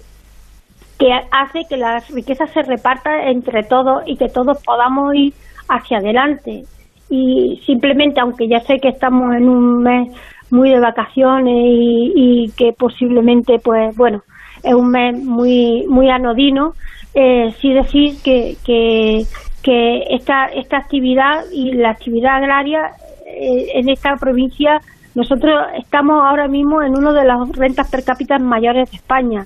que hace que la riqueza se reparta entre todos y que todos podamos ir hacia adelante. Y simplemente, aunque ya sé que estamos en un mes muy de vacaciones y, que posiblemente, pues bueno, es un mes muy, muy anodino, eh, sí decir que, que que esta, esta actividad y la actividad agraria eh, en esta provincia, nosotros estamos ahora mismo en uno de las rentas per cápita mayores de España.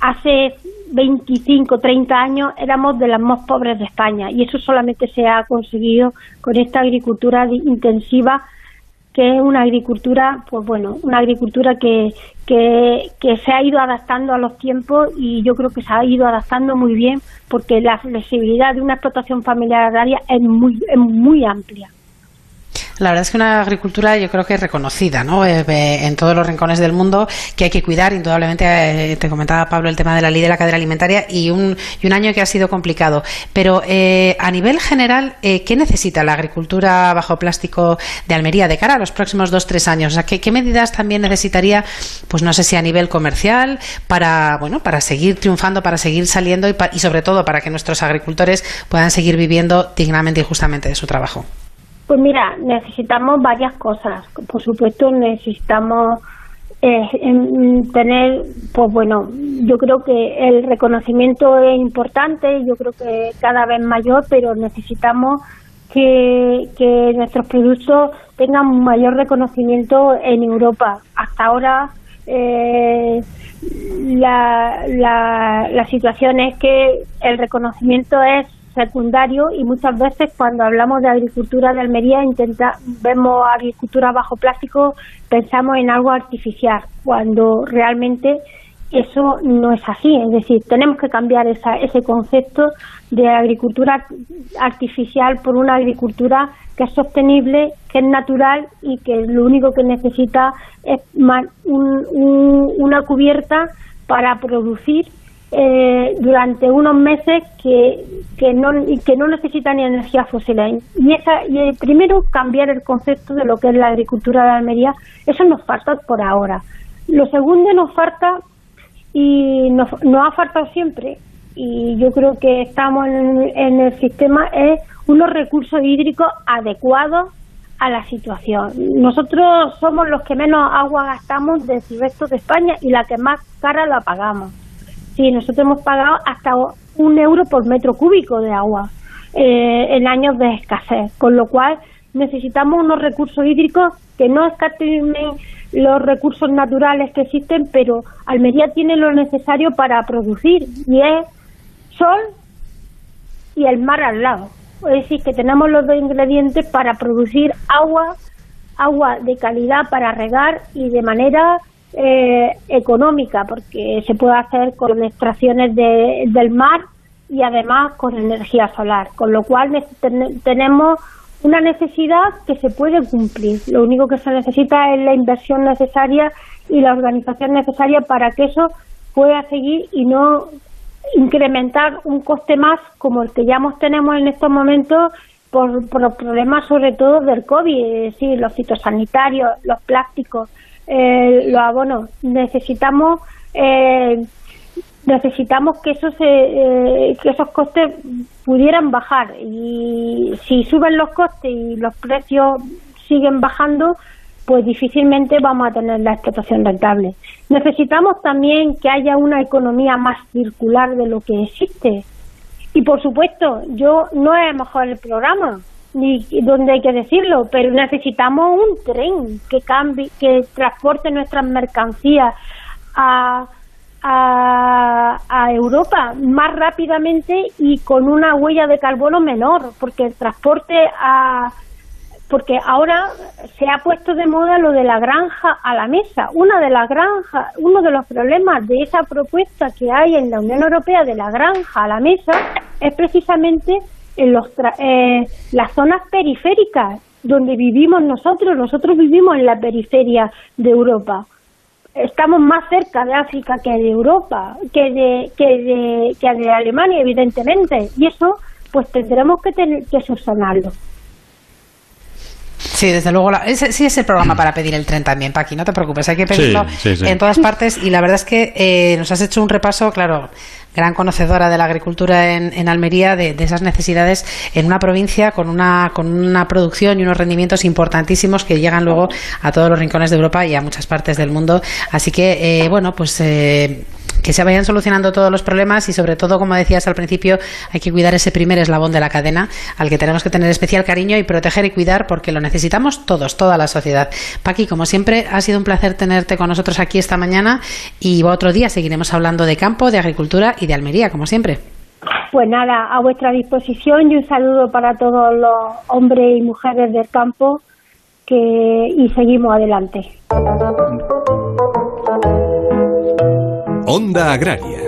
Hace 25, 30 años éramos de las más pobres de España y eso solamente se ha conseguido con esta agricultura intensiva que es una agricultura, pues bueno, una agricultura que, que, que, se ha ido adaptando a los tiempos y yo creo que se ha ido adaptando muy bien porque la flexibilidad de una explotación familiar agraria es muy, es muy amplia. La verdad es que una agricultura yo creo que es reconocida ¿no? Eh, en todos los rincones del mundo, que hay que cuidar. Indudablemente, eh, te comentaba Pablo el tema de la ley de la cadena alimentaria y un, año que ha sido complicado. Pero eh, a nivel general, ¿qué necesita la agricultura bajo plástico de Almería de cara a los próximos dos, tres años? O sea, ¿qué, medidas también necesitaría, pues no sé si a nivel comercial, para, bueno, para seguir triunfando, para seguir saliendo y, y sobre todo para que nuestros agricultores puedan seguir viviendo dignamente y justamente de su trabajo? Pues mira, necesitamos varias cosas. Por supuesto, necesitamos en tener, pues bueno, yo creo que el reconocimiento es importante, yo creo que cada vez mayor, pero necesitamos que, nuestros productos tengan mayor reconocimiento en Europa. Hasta ahora eh, la, la, la situación es que el reconocimiento es secundario y muchas veces cuando hablamos de agricultura de Almería intenta, vemos agricultura bajo plástico, pensamos en algo artificial, cuando realmente eso no es así. Es decir, tenemos que cambiar esa, ese concepto de agricultura artificial por una agricultura que es sostenible, que es natural y que lo único que necesita es una cubierta para producir eh, durante unos meses que, que, no, que no necesitan energía fósil. Y, esa, y primero cambiar el concepto de lo que es la agricultura de Almería, eso nos falta por ahora. Lo segundo nos falta, y nos, ha faltado siempre, y yo creo que estamos en, en el sistema, es unos recursos hídricos adecuados a la situación. Nosotros somos los que menos agua gastamos del resto de España y la que más cara la pagamos. Sí, nosotros hemos pagado hasta un euro por metro cúbico de agua eh, en años de escasez, con lo cual necesitamos unos recursos hídricos que no escatimen los recursos naturales que existen, pero Almería tiene lo necesario para producir y es sol y el mar al lado. Es decir, que tenemos los dos ingredientes para producir agua, agua de calidad para regar y de manera eh, económica, porque se puede hacer con extracciones de, del mar y además con energía solar, con lo cual tenemos una necesidad que se puede cumplir. Lo único que se necesita es la inversión necesaria y la organización necesaria para que eso pueda seguir y no incrementar un coste más como el que ya tenemos en estos momentos por, por los problemas sobre todo del COVID, es decir, los fitosanitarios, los plásticos, eh, los abonos. Necesitamos eh, necesitamos que esos eh, que esos costes pudieran bajar y si suben los costes y los precios siguen bajando pues difícilmente vamos a tener la explotación rentable. Necesitamos también que haya una economía más circular de lo que existe. Y por supuesto, yo no es mejor el programa, ni donde hay que decirlo, pero necesitamos un tren que cambie, que transporte nuestras mercancías a, a, a, Europa más rápidamente y con una huella de carbono menor, porque el transporte a porque ahora se ha puesto de moda lo de la granja a la mesa. Una de las granjas, uno de los problemas de esa propuesta que hay en la Unión Europea de la granja a la mesa es precisamente en los eh, las zonas periféricas donde vivimos nosotros. Nosotros vivimos en la periferia de Europa. Estamos más cerca de África que de Europa, que de, que de, que de Alemania, evidentemente. Y eso, pues tendremos que, tener, que subsanarlo. Sí, desde luego, sí es el programa para pedir el tren también, Paqui, no te preocupes, hay que pedirlo en todas partes y la verdad es que eh, nos has hecho un repaso, claro, gran conocedora de la agricultura en, en Almería, de, de, esas necesidades en una provincia con una, con una producción y unos rendimientos importantísimos que llegan luego a todos los rincones de Europa y a muchas partes del mundo. Así que, eh, bueno, pues eh, que se vayan solucionando todos los problemas y sobre todo, como decías al principio, hay que cuidar ese primer eslabón de la cadena al que tenemos que tener especial cariño y proteger y cuidar porque lo necesitamos todos, toda la sociedad. Paqui, como siempre, ha sido un placer tenerte con nosotros aquí esta mañana y otro día seguiremos hablando de campo, de agricultura y de Almería, como siempre. Pues nada, a vuestra disposición y un saludo para todos los hombres y mujeres del campo que y seguimos adelante. Onda Agraria.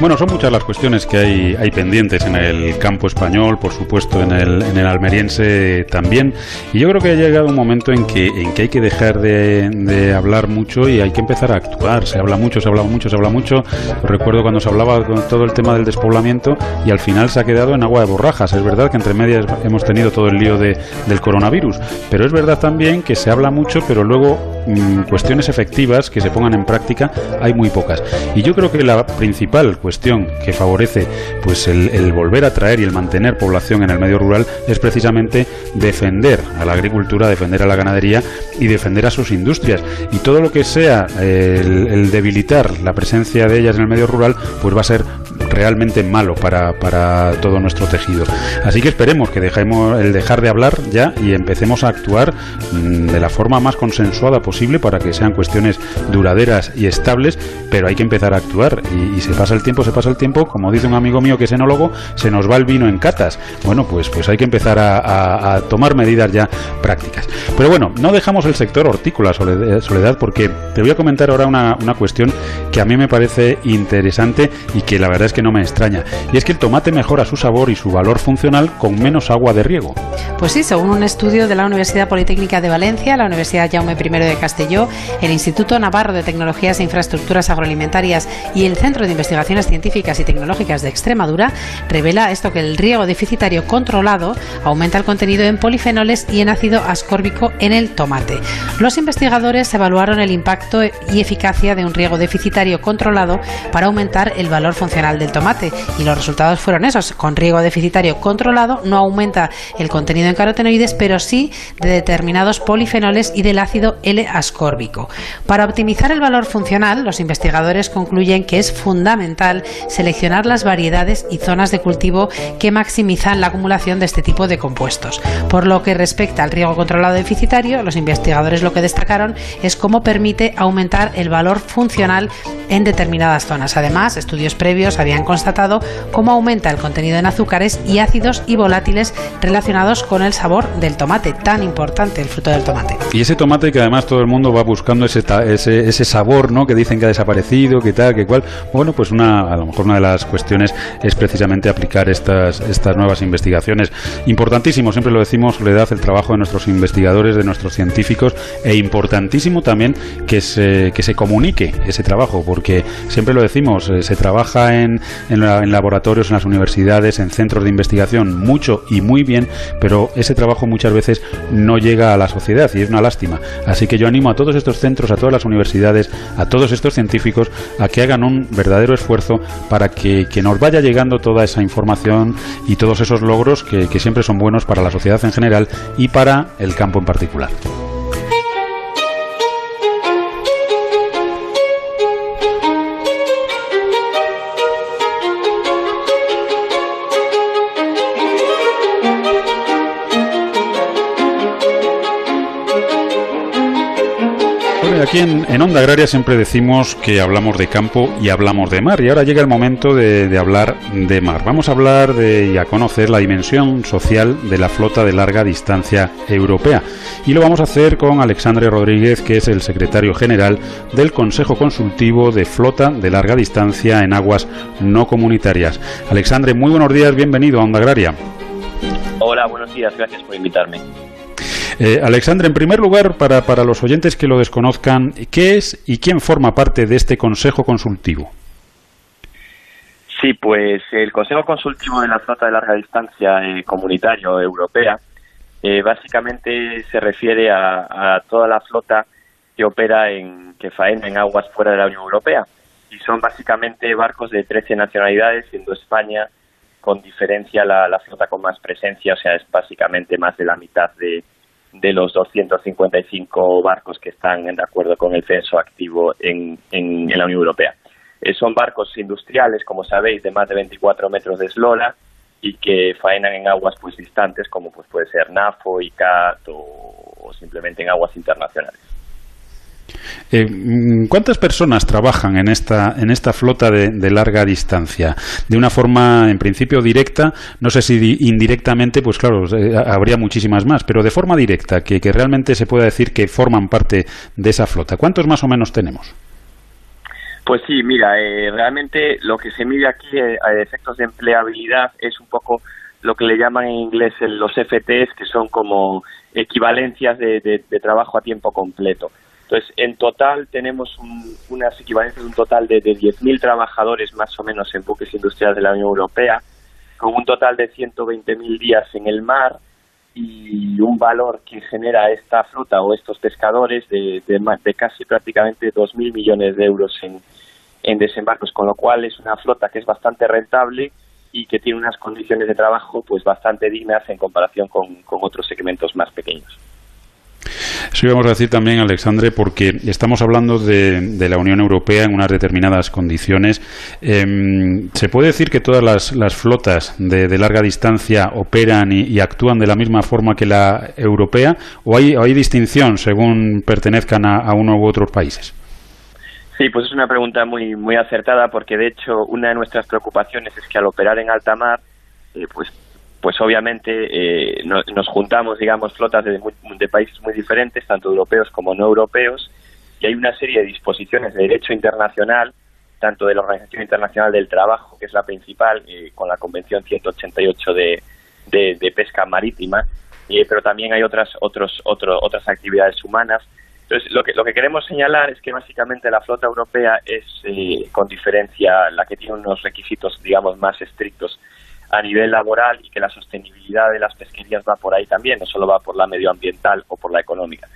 Bueno, son muchas las cuestiones que hay, hay pendientes en el campo español, por supuesto en el, en el almeriense también. Y yo creo que ha llegado un momento en que, en que hay que dejar de, de hablar mucho y hay que empezar a actuar. Se habla mucho, se habla mucho, se habla mucho. Recuerdo cuando se hablaba con todo el tema del despoblamiento y al final se ha quedado en agua de borrajas. Es verdad que entre medias hemos tenido todo el lío de, del coronavirus, pero es verdad también que se habla mucho, pero luego mm, cuestiones efectivas que se pongan en práctica hay muy pocas. Y yo creo que la principal cuestión que favorece pues el, el volver a traer y el mantener población en el medio rural es precisamente defender a la agricultura, defender a la ganadería y defender a sus industrias. Y todo lo que sea eh, el, debilitar la presencia de ellas en el medio rural, pues va a ser realmente malo para, para todo nuestro tejido. Así que esperemos que dejemos el dejar de hablar ya y empecemos a actuar mm, de la forma más consensuada posible para que sean cuestiones duraderas y estables, pero hay que empezar a actuar. Y, se pasa el tiempo, se pasa el tiempo, como dice un amigo mío que es enólogo, se nos va el vino en catas. Bueno, pues, pues hay que empezar a, tomar medidas ya prácticas. Pero bueno, no dejamos el sector hortícola, Soledad, porque te voy a comentar ahora una, una cuestión que a mí me parece interesante y que la verdad es que no me extraña. Y es que el tomate mejora su sabor y su valor funcional con menos agua de riego. Pues sí, según un estudio de la Universidad Politécnica de Valencia, la Universidad Jaume I de Castelló, el Instituto Navarro de Tecnologías e Infraestructuras Agroalimentarias y el Centro de Investigaciones Científicas y Tecnológicas de Extremadura, revela esto que el riego deficitario controlado aumenta el contenido en polifenoles y en ácido ascórbico en el tomate. Los investigadores evaluaron el impacto y eficacia de un riego deficitario controlado para aumentar el valor funcional del tomate y los resultados fueron esos. Con riego deficitario controlado no aumenta el contenido en carotenoides, pero sí de determinados polifenoles y del ácido L-ascórbico. Para optimizar el valor funcional, los investigadores concluyen que es fundamental seleccionar las variedades y zonas de cultivo que maximizan la acumulación de este tipo de compuestos. Por lo que respecta al riego controlado deficitario, los investigadores lo que destacaron es cómo permite aumentar el valor funcional en determinadas zonas. Además, estudios previos habían constatado cómo aumenta el contenido en azúcares y ácidos y volátiles relacionados con el sabor del tomate, tan importante el fruto del tomate. Y ese tomate que además todo el mundo va buscando ese, ese, ese sabor, ¿no? Que dicen que ha desaparecido, que tal, que cual. Bueno, pues una, a lo mejor una de las cuestiones es precisamente aplicar estas, estas nuevas investigaciones. Importantísimo, siempre lo decimos, le da el trabajo de nuestros investigadores, de nuestros científicos, e importantísimo también que se, que se comunique ese trabajo, porque siempre lo decimos, eh, se trabaja en, en, laboratorios, en las universidades, en centros de investigación mucho y muy bien, pero ese trabajo muchas veces no llega a la sociedad y es una lástima. Así que yo animo a todos estos centros, a todas las universidades, a todos estos científicos a que hagan un verdadero esfuerzo para que, nos vaya llegando toda esa información y todos esos logros que, que siempre son buenos para la sociedad en general y para el campo en particular. Aquí en, Onda Agraria siempre decimos que hablamos de campo y hablamos de mar. Y ahora llega el momento de, hablar de mar. Vamos a hablar de, y a conocer la dimensión social de la flota de larga distancia europea. Y lo vamos a hacer con Alexandre Rodríguez, que es el secretario general del Consejo Consultivo de Flota de Larga Distancia en Aguas No Comunitarias. Alexandre, muy buenos días, bienvenido a Onda Agraria. Hola, buenos días, gracias por invitarme. Eh, Alexandre, en primer lugar, para, para los oyentes que lo desconozcan, ¿qué es y quién forma parte de este Consejo Consultivo? Sí, pues el Consejo Consultivo de la Flota de Larga Distancia eh, Comunitario Europea eh, básicamente se refiere a, toda la flota que opera en, que faena en aguas fuera de la Unión Europea. Y son básicamente barcos de 13 nacionalidades, siendo España con diferencia la flota con más presencia, o sea, es básicamente más de la mitad de, de los 255 barcos que están de acuerdo con el censo activo en, en, la Unión Europea. Eh, son barcos industriales, como sabéis, de más de 24 metros de eslora y que faenan en aguas pues distantes, como pues puede ser NAFO, ICAT o simplemente en aguas internacionales. Eh, mm, ¿Cuántas personas trabajan en esta, en esta flota de, larga distancia? De una forma, en principio, directa, no sé si indirectamente, pues claro, eh, habría muchísimas más, pero de forma directa, que, realmente se pueda decir que forman parte de esa flota. ¿Cuántos más o menos tenemos? Pues sí, mira, eh, realmente lo que se mide aquí a efectos de empleabilidad es un poco lo que le llaman en inglés los FTs, que son como equivalencias de trabajo a tiempo completo. Entonces, en total tenemos unas equivalencias de un total de, de 10.000 trabajadores más o menos en buques industriales de la Unión Europea, con un total de 120.000 días en el mar y un valor que genera esta flota o estos pescadores de, de, casi prácticamente 2.000 millones de euros en, en desembarcos, con lo cual es una flota que es bastante rentable y que tiene unas condiciones de trabajo pues bastante dignas en comparación con otros segmentos más pequeños. Eso íbamos a decir también, Alexandre, porque estamos hablando de, de la Unión Europea en unas determinadas condiciones. Em, ¿Se puede decir que todas las, flotas de, larga distancia operan y, actúan de la misma forma que la europea? ¿O hay, hay distinción según pertenezcan a, uno u otros países? Sí, pues es una pregunta muy, muy acertada porque de hecho una de nuestras preocupaciones es que al operar en alta mar, eh, pues pues obviamente eh, nos juntamos, digamos, flotas de, de, países muy diferentes, tanto europeos como no europeos, y hay una serie de disposiciones de derecho internacional, tanto de la Organización Internacional del Trabajo, que es la principal, eh, con la Convención 188 de, de, pesca marítima, eh, pero también hay otras, otros, otro, otras actividades humanas. Entonces, lo que, lo que queremos señalar es que básicamente la flota europea es, con diferencia, la que tiene unos requisitos, digamos, más estrictos a nivel laboral y que la sostenibilidad de las pesquerías va por ahí también, no solo va por la medioambiental o por la económica.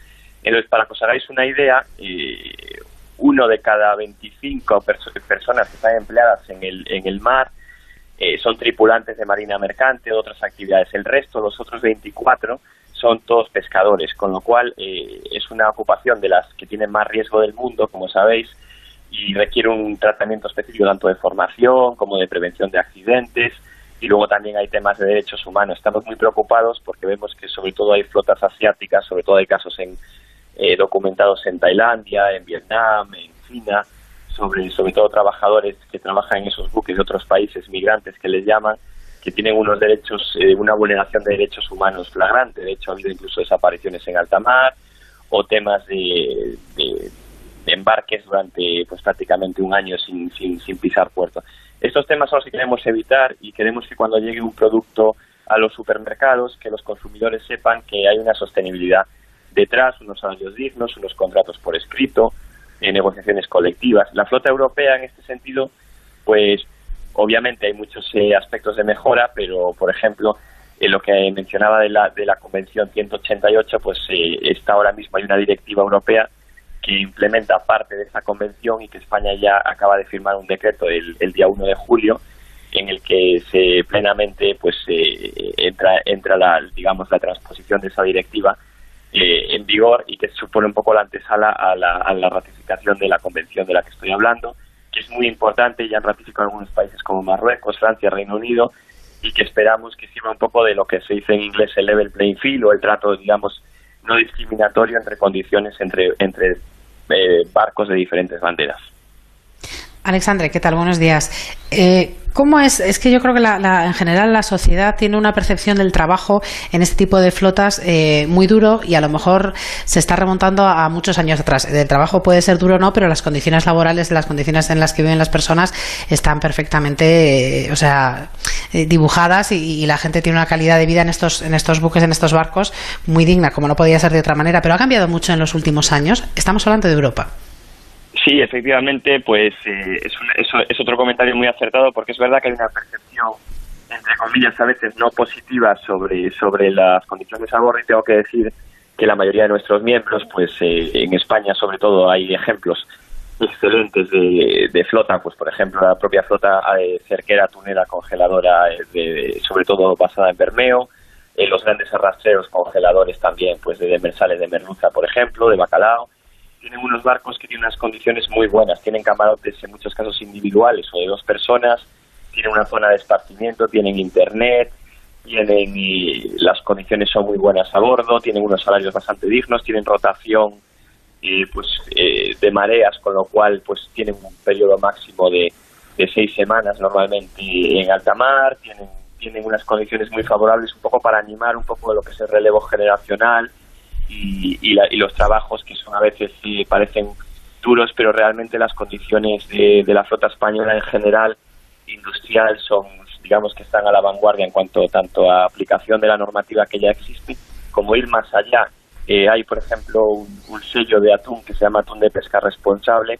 Entonces, para que os hagáis una idea, eh, uno de cada 25 personas que están empleadas en el, en el mar eh, son tripulantes de marina mercante o otras actividades. El resto, los otros 24, son todos pescadores, con lo cual eh, es una ocupación de las que tienen más riesgo del mundo, como sabéis, y requiere un tratamiento específico tanto de formación como de prevención de accidentes, y luego también hay temas de derechos humanos. Estamos muy preocupados porque vemos que sobre todo hay flotas asiáticas, sobre todo hay casos en, eh, documentados en Tailandia, en Vietnam, en China, sobre, sobre todo trabajadores que trabajan en esos buques de otros países, migrantes que les llaman, que tienen unos derechos, eh, una vulneración de derechos humanos flagrante. De hecho, ha habido incluso desapariciones en alta mar o temas de, de, embarques durante pues prácticamente un año sin, sin, sin pisar puerto. Estos temas son los que queremos evitar y queremos que cuando llegue un producto a los supermercados, que los consumidores sepan que hay una sostenibilidad detrás, unos salarios dignos, unos contratos por escrito, eh, negociaciones colectivas. La flota europea en este sentido, pues obviamente hay muchos eh, aspectos de mejora, pero por ejemplo, en lo que mencionaba de la, de la Convención 188, pues eh, está ahora mismo hay una directiva europea que implementa parte de esa convención y que España ya acaba de firmar un decreto el, día 1 de julio en el que se plenamente pues eh, entra entra la digamos la transposición de esa directiva eh, en vigor y que supone un poco la antesala a la, a la ratificación de la convención de la que estoy hablando que es muy importante ya han ratificado algunos países como Marruecos Francia Reino Unido y que esperamos que sirva un poco de lo que se dice en inglés el level playing field o el trato digamos no discriminatorio entre condiciones entre entre eh, barcos de diferentes banderas. Alexandre, ¿qué tal? Buenos días. Eh, ¿Cómo es? Es que yo creo que la, en general la sociedad tiene una percepción del trabajo en este tipo de flotas eh, muy duro y a lo mejor se está remontando a, muchos años atrás. El trabajo puede ser duro o no, pero las condiciones laborales, las condiciones en las que viven las personas están perfectamente, o sea, dibujadas y, y, la gente tiene una calidad de vida en estos, en estos buques, en estos barcos muy digna, como no podía ser de otra manera. Pero ha cambiado mucho en los últimos años. Estamos hablando de Europa. Sí, efectivamente, pues eh, es, es, otro comentario muy acertado porque es verdad que hay una percepción, entre comillas, a veces no positiva sobre, sobre las condiciones a bordo y tengo que decir que la mayoría de nuestros miembros, pues eh, en España sobre todo hay ejemplos excelentes de, flota, pues por ejemplo la propia flota eh, cerquera, tunera, congeladora, sobre todo basada en Bermeo, los grandes arrastreros congeladores también, pues de demersales de merluza, por ejemplo, de bacalao, tienen unos barcos que tienen unas condiciones muy buenas, tienen camarotes en muchos casos individuales o de dos personas, tienen una zona de esparcimiento, tienen internet, tienen y las condiciones son muy buenas a bordo, tienen unos salarios bastante dignos, tienen rotación y pues eh, de mareas, con lo cual pues tienen un periodo máximo de, de seis semanas normalmente en alta mar, tienen tienen unas condiciones muy favorables un poco para animar un poco de lo que es el relevo generacional y, los trabajos que son a veces parecen duros, pero realmente las condiciones de, la flota española en general industrial son, digamos, que están a la vanguardia en cuanto tanto a aplicación de la normativa que ya existe, como ir más allá. Eh, hay, por ejemplo, un, sello de atún que se llama atún de pesca responsable,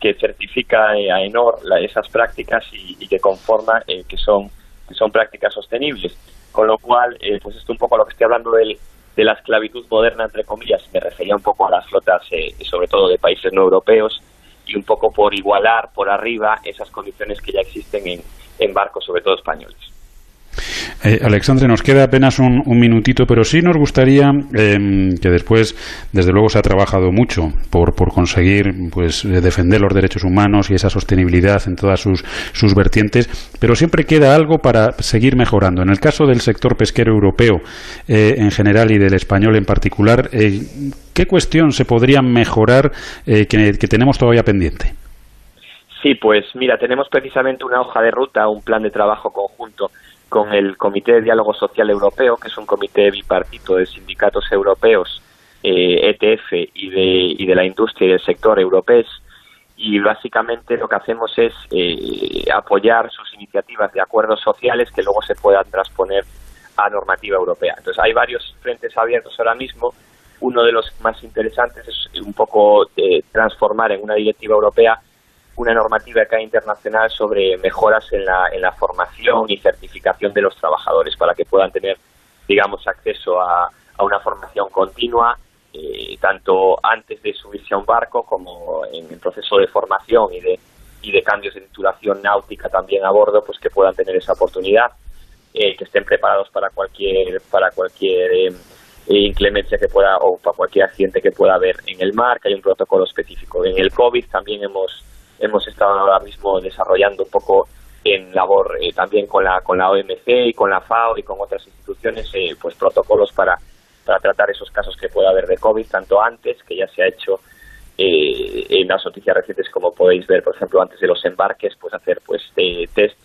que certifica eh, a ENOR esas prácticas y, que conforma eh, que son que son prácticas sostenibles. Con lo cual, eh, pues esto un poco lo que estoy hablando del, de la esclavitud moderna, entre comillas, me refería un poco a las flotas, eh, sobre todo de países no europeos, y un poco por igualar por arriba esas condiciones que ya existen en, en barcos, sobre todo españoles. Eh, Alexandre, nos queda apenas un, minutito, pero sí nos gustaría em, que después, desde luego, se ha trabajado mucho por, por conseguir pues, eh, defender los derechos humanos y esa sostenibilidad en todas sus, sus vertientes, pero siempre queda algo para seguir mejorando. En el caso del sector pesquero europeo eh, en general y del español en particular, ¿qué cuestión se podría mejorar que, que tenemos todavía pendiente? Sí, pues mira, tenemos precisamente una hoja de ruta, un plan de trabajo conjunto con el Comité de Diálogo Social Europeo, que es un comité bipartito de sindicatos europeos, ETF eh, e y de, y de la industria y del sector europeos, y básicamente lo que hacemos es eh, apoyar sus iniciativas de acuerdos sociales que luego se puedan transponer a normativa europea. Entonces hay varios frentes abiertos ahora mismo. Uno de los más interesantes es un poco eh, transformar en una directiva europea una normativa hay internacional sobre mejoras en la, en la formación y certificación de los trabajadores para que puedan tener, digamos, acceso a, a una formación continua, eh, tanto antes de subirse a un barco como en el proceso de formación y de, y de cambios de titulación náutica también a bordo, pues que puedan tener esa oportunidad, eh, que estén preparados para cualquier, para cualquier eh, inclemencia que pueda o para cualquier accidente que pueda haber en el mar, que hay un protocolo específico. En el COVID también hemos hemos estado ahora mismo desarrollando un poco en labor eh, también con la con la OMC y con la FAO y con otras instituciones eh, pues protocolos para para tratar esos casos que pueda haber de COVID tanto antes que ya se ha hecho eh, en las noticias recientes como podéis ver por ejemplo antes de los embarques pues hacer pues test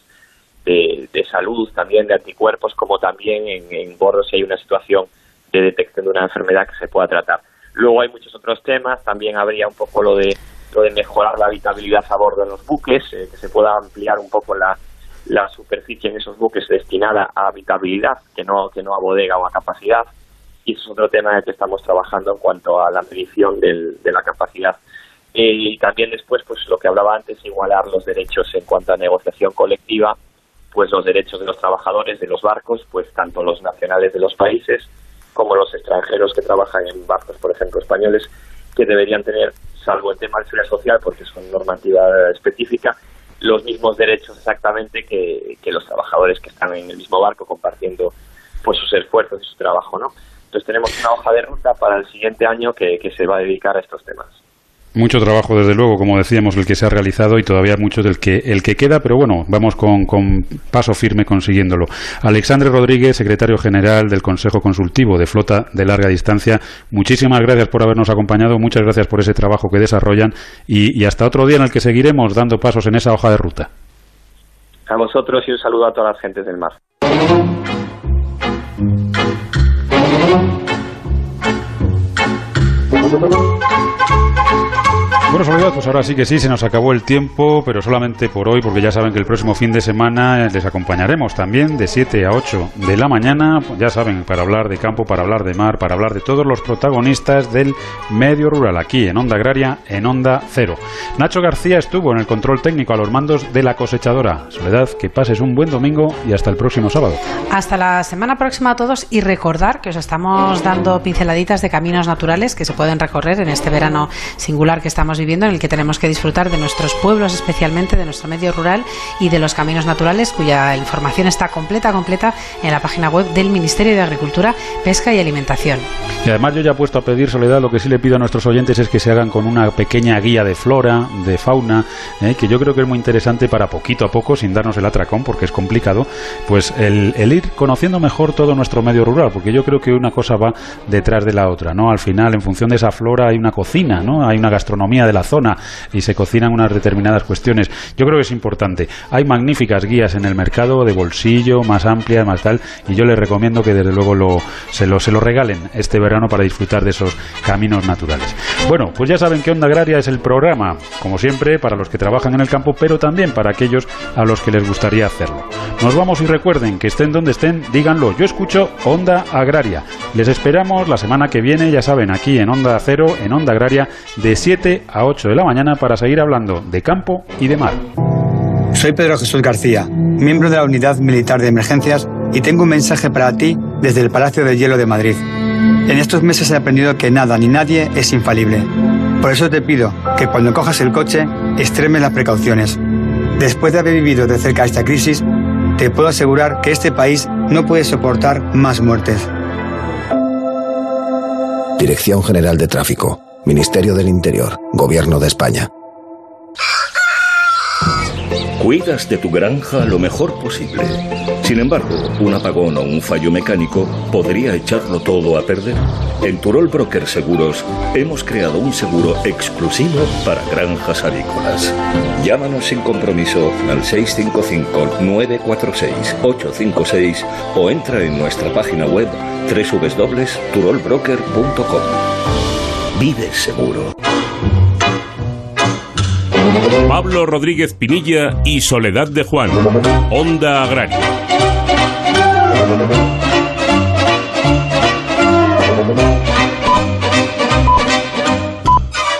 de, de, salud también de anticuerpos como también en, en bordo si hay una situación de detección de una enfermedad que se pueda tratar. Luego hay muchos otros temas también habría un poco lo de de mejorar la habitabilidad a bordo de los buques, eh, que se pueda ampliar un poco la, la superficie en esos buques destinada a habitabilidad, que no, que no a bodega o a capacidad. Y eso es otro tema en el que estamos trabajando en cuanto a la medición del, de la capacidad. y también después, pues lo que hablaba antes, igualar los derechos en cuanto a negociación colectiva, pues los derechos de los trabajadores de los barcos, pues tanto los nacionales de los países como los extranjeros que trabajan en barcos, por ejemplo, españoles, que deberían tener salvo el tema de seguridad social, porque son normativa específica, los mismos derechos exactamente que, los trabajadores que están en el mismo barco compartiendo pues sus esfuerzos y su trabajo, ¿no? Entonces tenemos una hoja de ruta para el siguiente año que se va a dedicar a estos temas. Mucho trabajo, desde luego, como decíamos, el que se ha realizado y todavía mucho del que el que queda, pero bueno, vamos con, con paso firme consiguiéndolo. Alexandre Rodríguez, secretario general del Consejo Consultivo de Flota de Larga Distancia, muchísimas gracias por habernos acompañado, muchas gracias por ese trabajo que desarrollan y, y hasta otro día en el que seguiremos dando pasos en esa hoja de ruta. A vosotros y un saludo a todas las gentes del mar. Bueno, Soledad, pues ahora sí que sí, se nos acabó el tiempo, pero solamente por hoy, porque ya saben que el próximo fin de semana les acompañaremos también de 7 a 8 de la mañana, ya saben, para hablar de campo, para hablar de mar, para hablar de todos los protagonistas del medio rural, aquí en Onda Agraria, en Onda Cero. Nacho García estuvo en el control técnico a los mandos de la cosechadora. Soledad, que pases un buen domingo y hasta el próximo sábado. Hasta la semana próxima a todos y recordar que os estamos dando pinceladitas de caminos naturales que se pueden recorrer en este verano singular que estamos viviendo, en el que tenemos que disfrutar de nuestros pueblos, especialmente de nuestro medio rural y de los caminos naturales, cuya información está completa, completa en la página web del Ministerio de Agricultura, Pesca y Alimentación. Y además yo ya he puesto a pedir, Soledad, lo que sí le pido a nuestros oyentes es que se hagan con una pequeña guía de flora, de fauna, eh, que yo creo que es muy interesante para poquito a poco, sin darnos el atracón, porque es complicado, pues el, el ir conociendo mejor todo nuestro medio rural, porque yo creo que una cosa va detrás de la otra, ¿no? Al final, en función de esa flora hay una cocina, ¿no? Hay una gastronomía de la zona y se cocinan unas determinadas cuestiones. Yo creo que es importante. Hay magníficas guías en el mercado de bolsillo, más amplias, más tal, y yo les recomiendo que desde luego lo, se, lo, se lo regalen este verano para disfrutar de esos caminos naturales. Bueno, pues ya saben que Onda Agraria es el programa, como siempre, para los que trabajan en el campo, pero también para aquellos a los que les gustaría hacerlo. Nos vamos y recuerden que estén donde estén, díganlo. Yo escucho Onda Agraria. Les esperamos la semana que viene, ya saben, aquí en Onda Cero, en Onda Agraria, de 7 a 8 de la mañana para seguir hablando de campo y de mar. Soy Pedro Jesús García, miembro de la Unidad Militar de Emergencias y tengo un mensaje para ti desde el Palacio del Hielo de Madrid. En estos meses he aprendido que nada ni nadie es infalible. Por eso te pido que cuando cojas el coche extremes las precauciones. Después de haber vivido de cerca esta crisis, te puedo asegurar que este país no puede soportar más muertes. Dirección General de Tráfico, Ministerio del Interior, Gobierno de España. Cuidas de tu granja lo mejor posible. Sin embargo, un apagón o un fallo mecánico podría echarlo todo a perder. En Turol Broker Seguros hemos creado un seguro exclusivo para granjas avícolas. Llámanos sin compromiso al 655-946-856 o entra en nuestra página web www.turolbroker.com. Vive seguro. Pablo Rodríguez Pinilla y Soledad de Juan. Onda Agraria.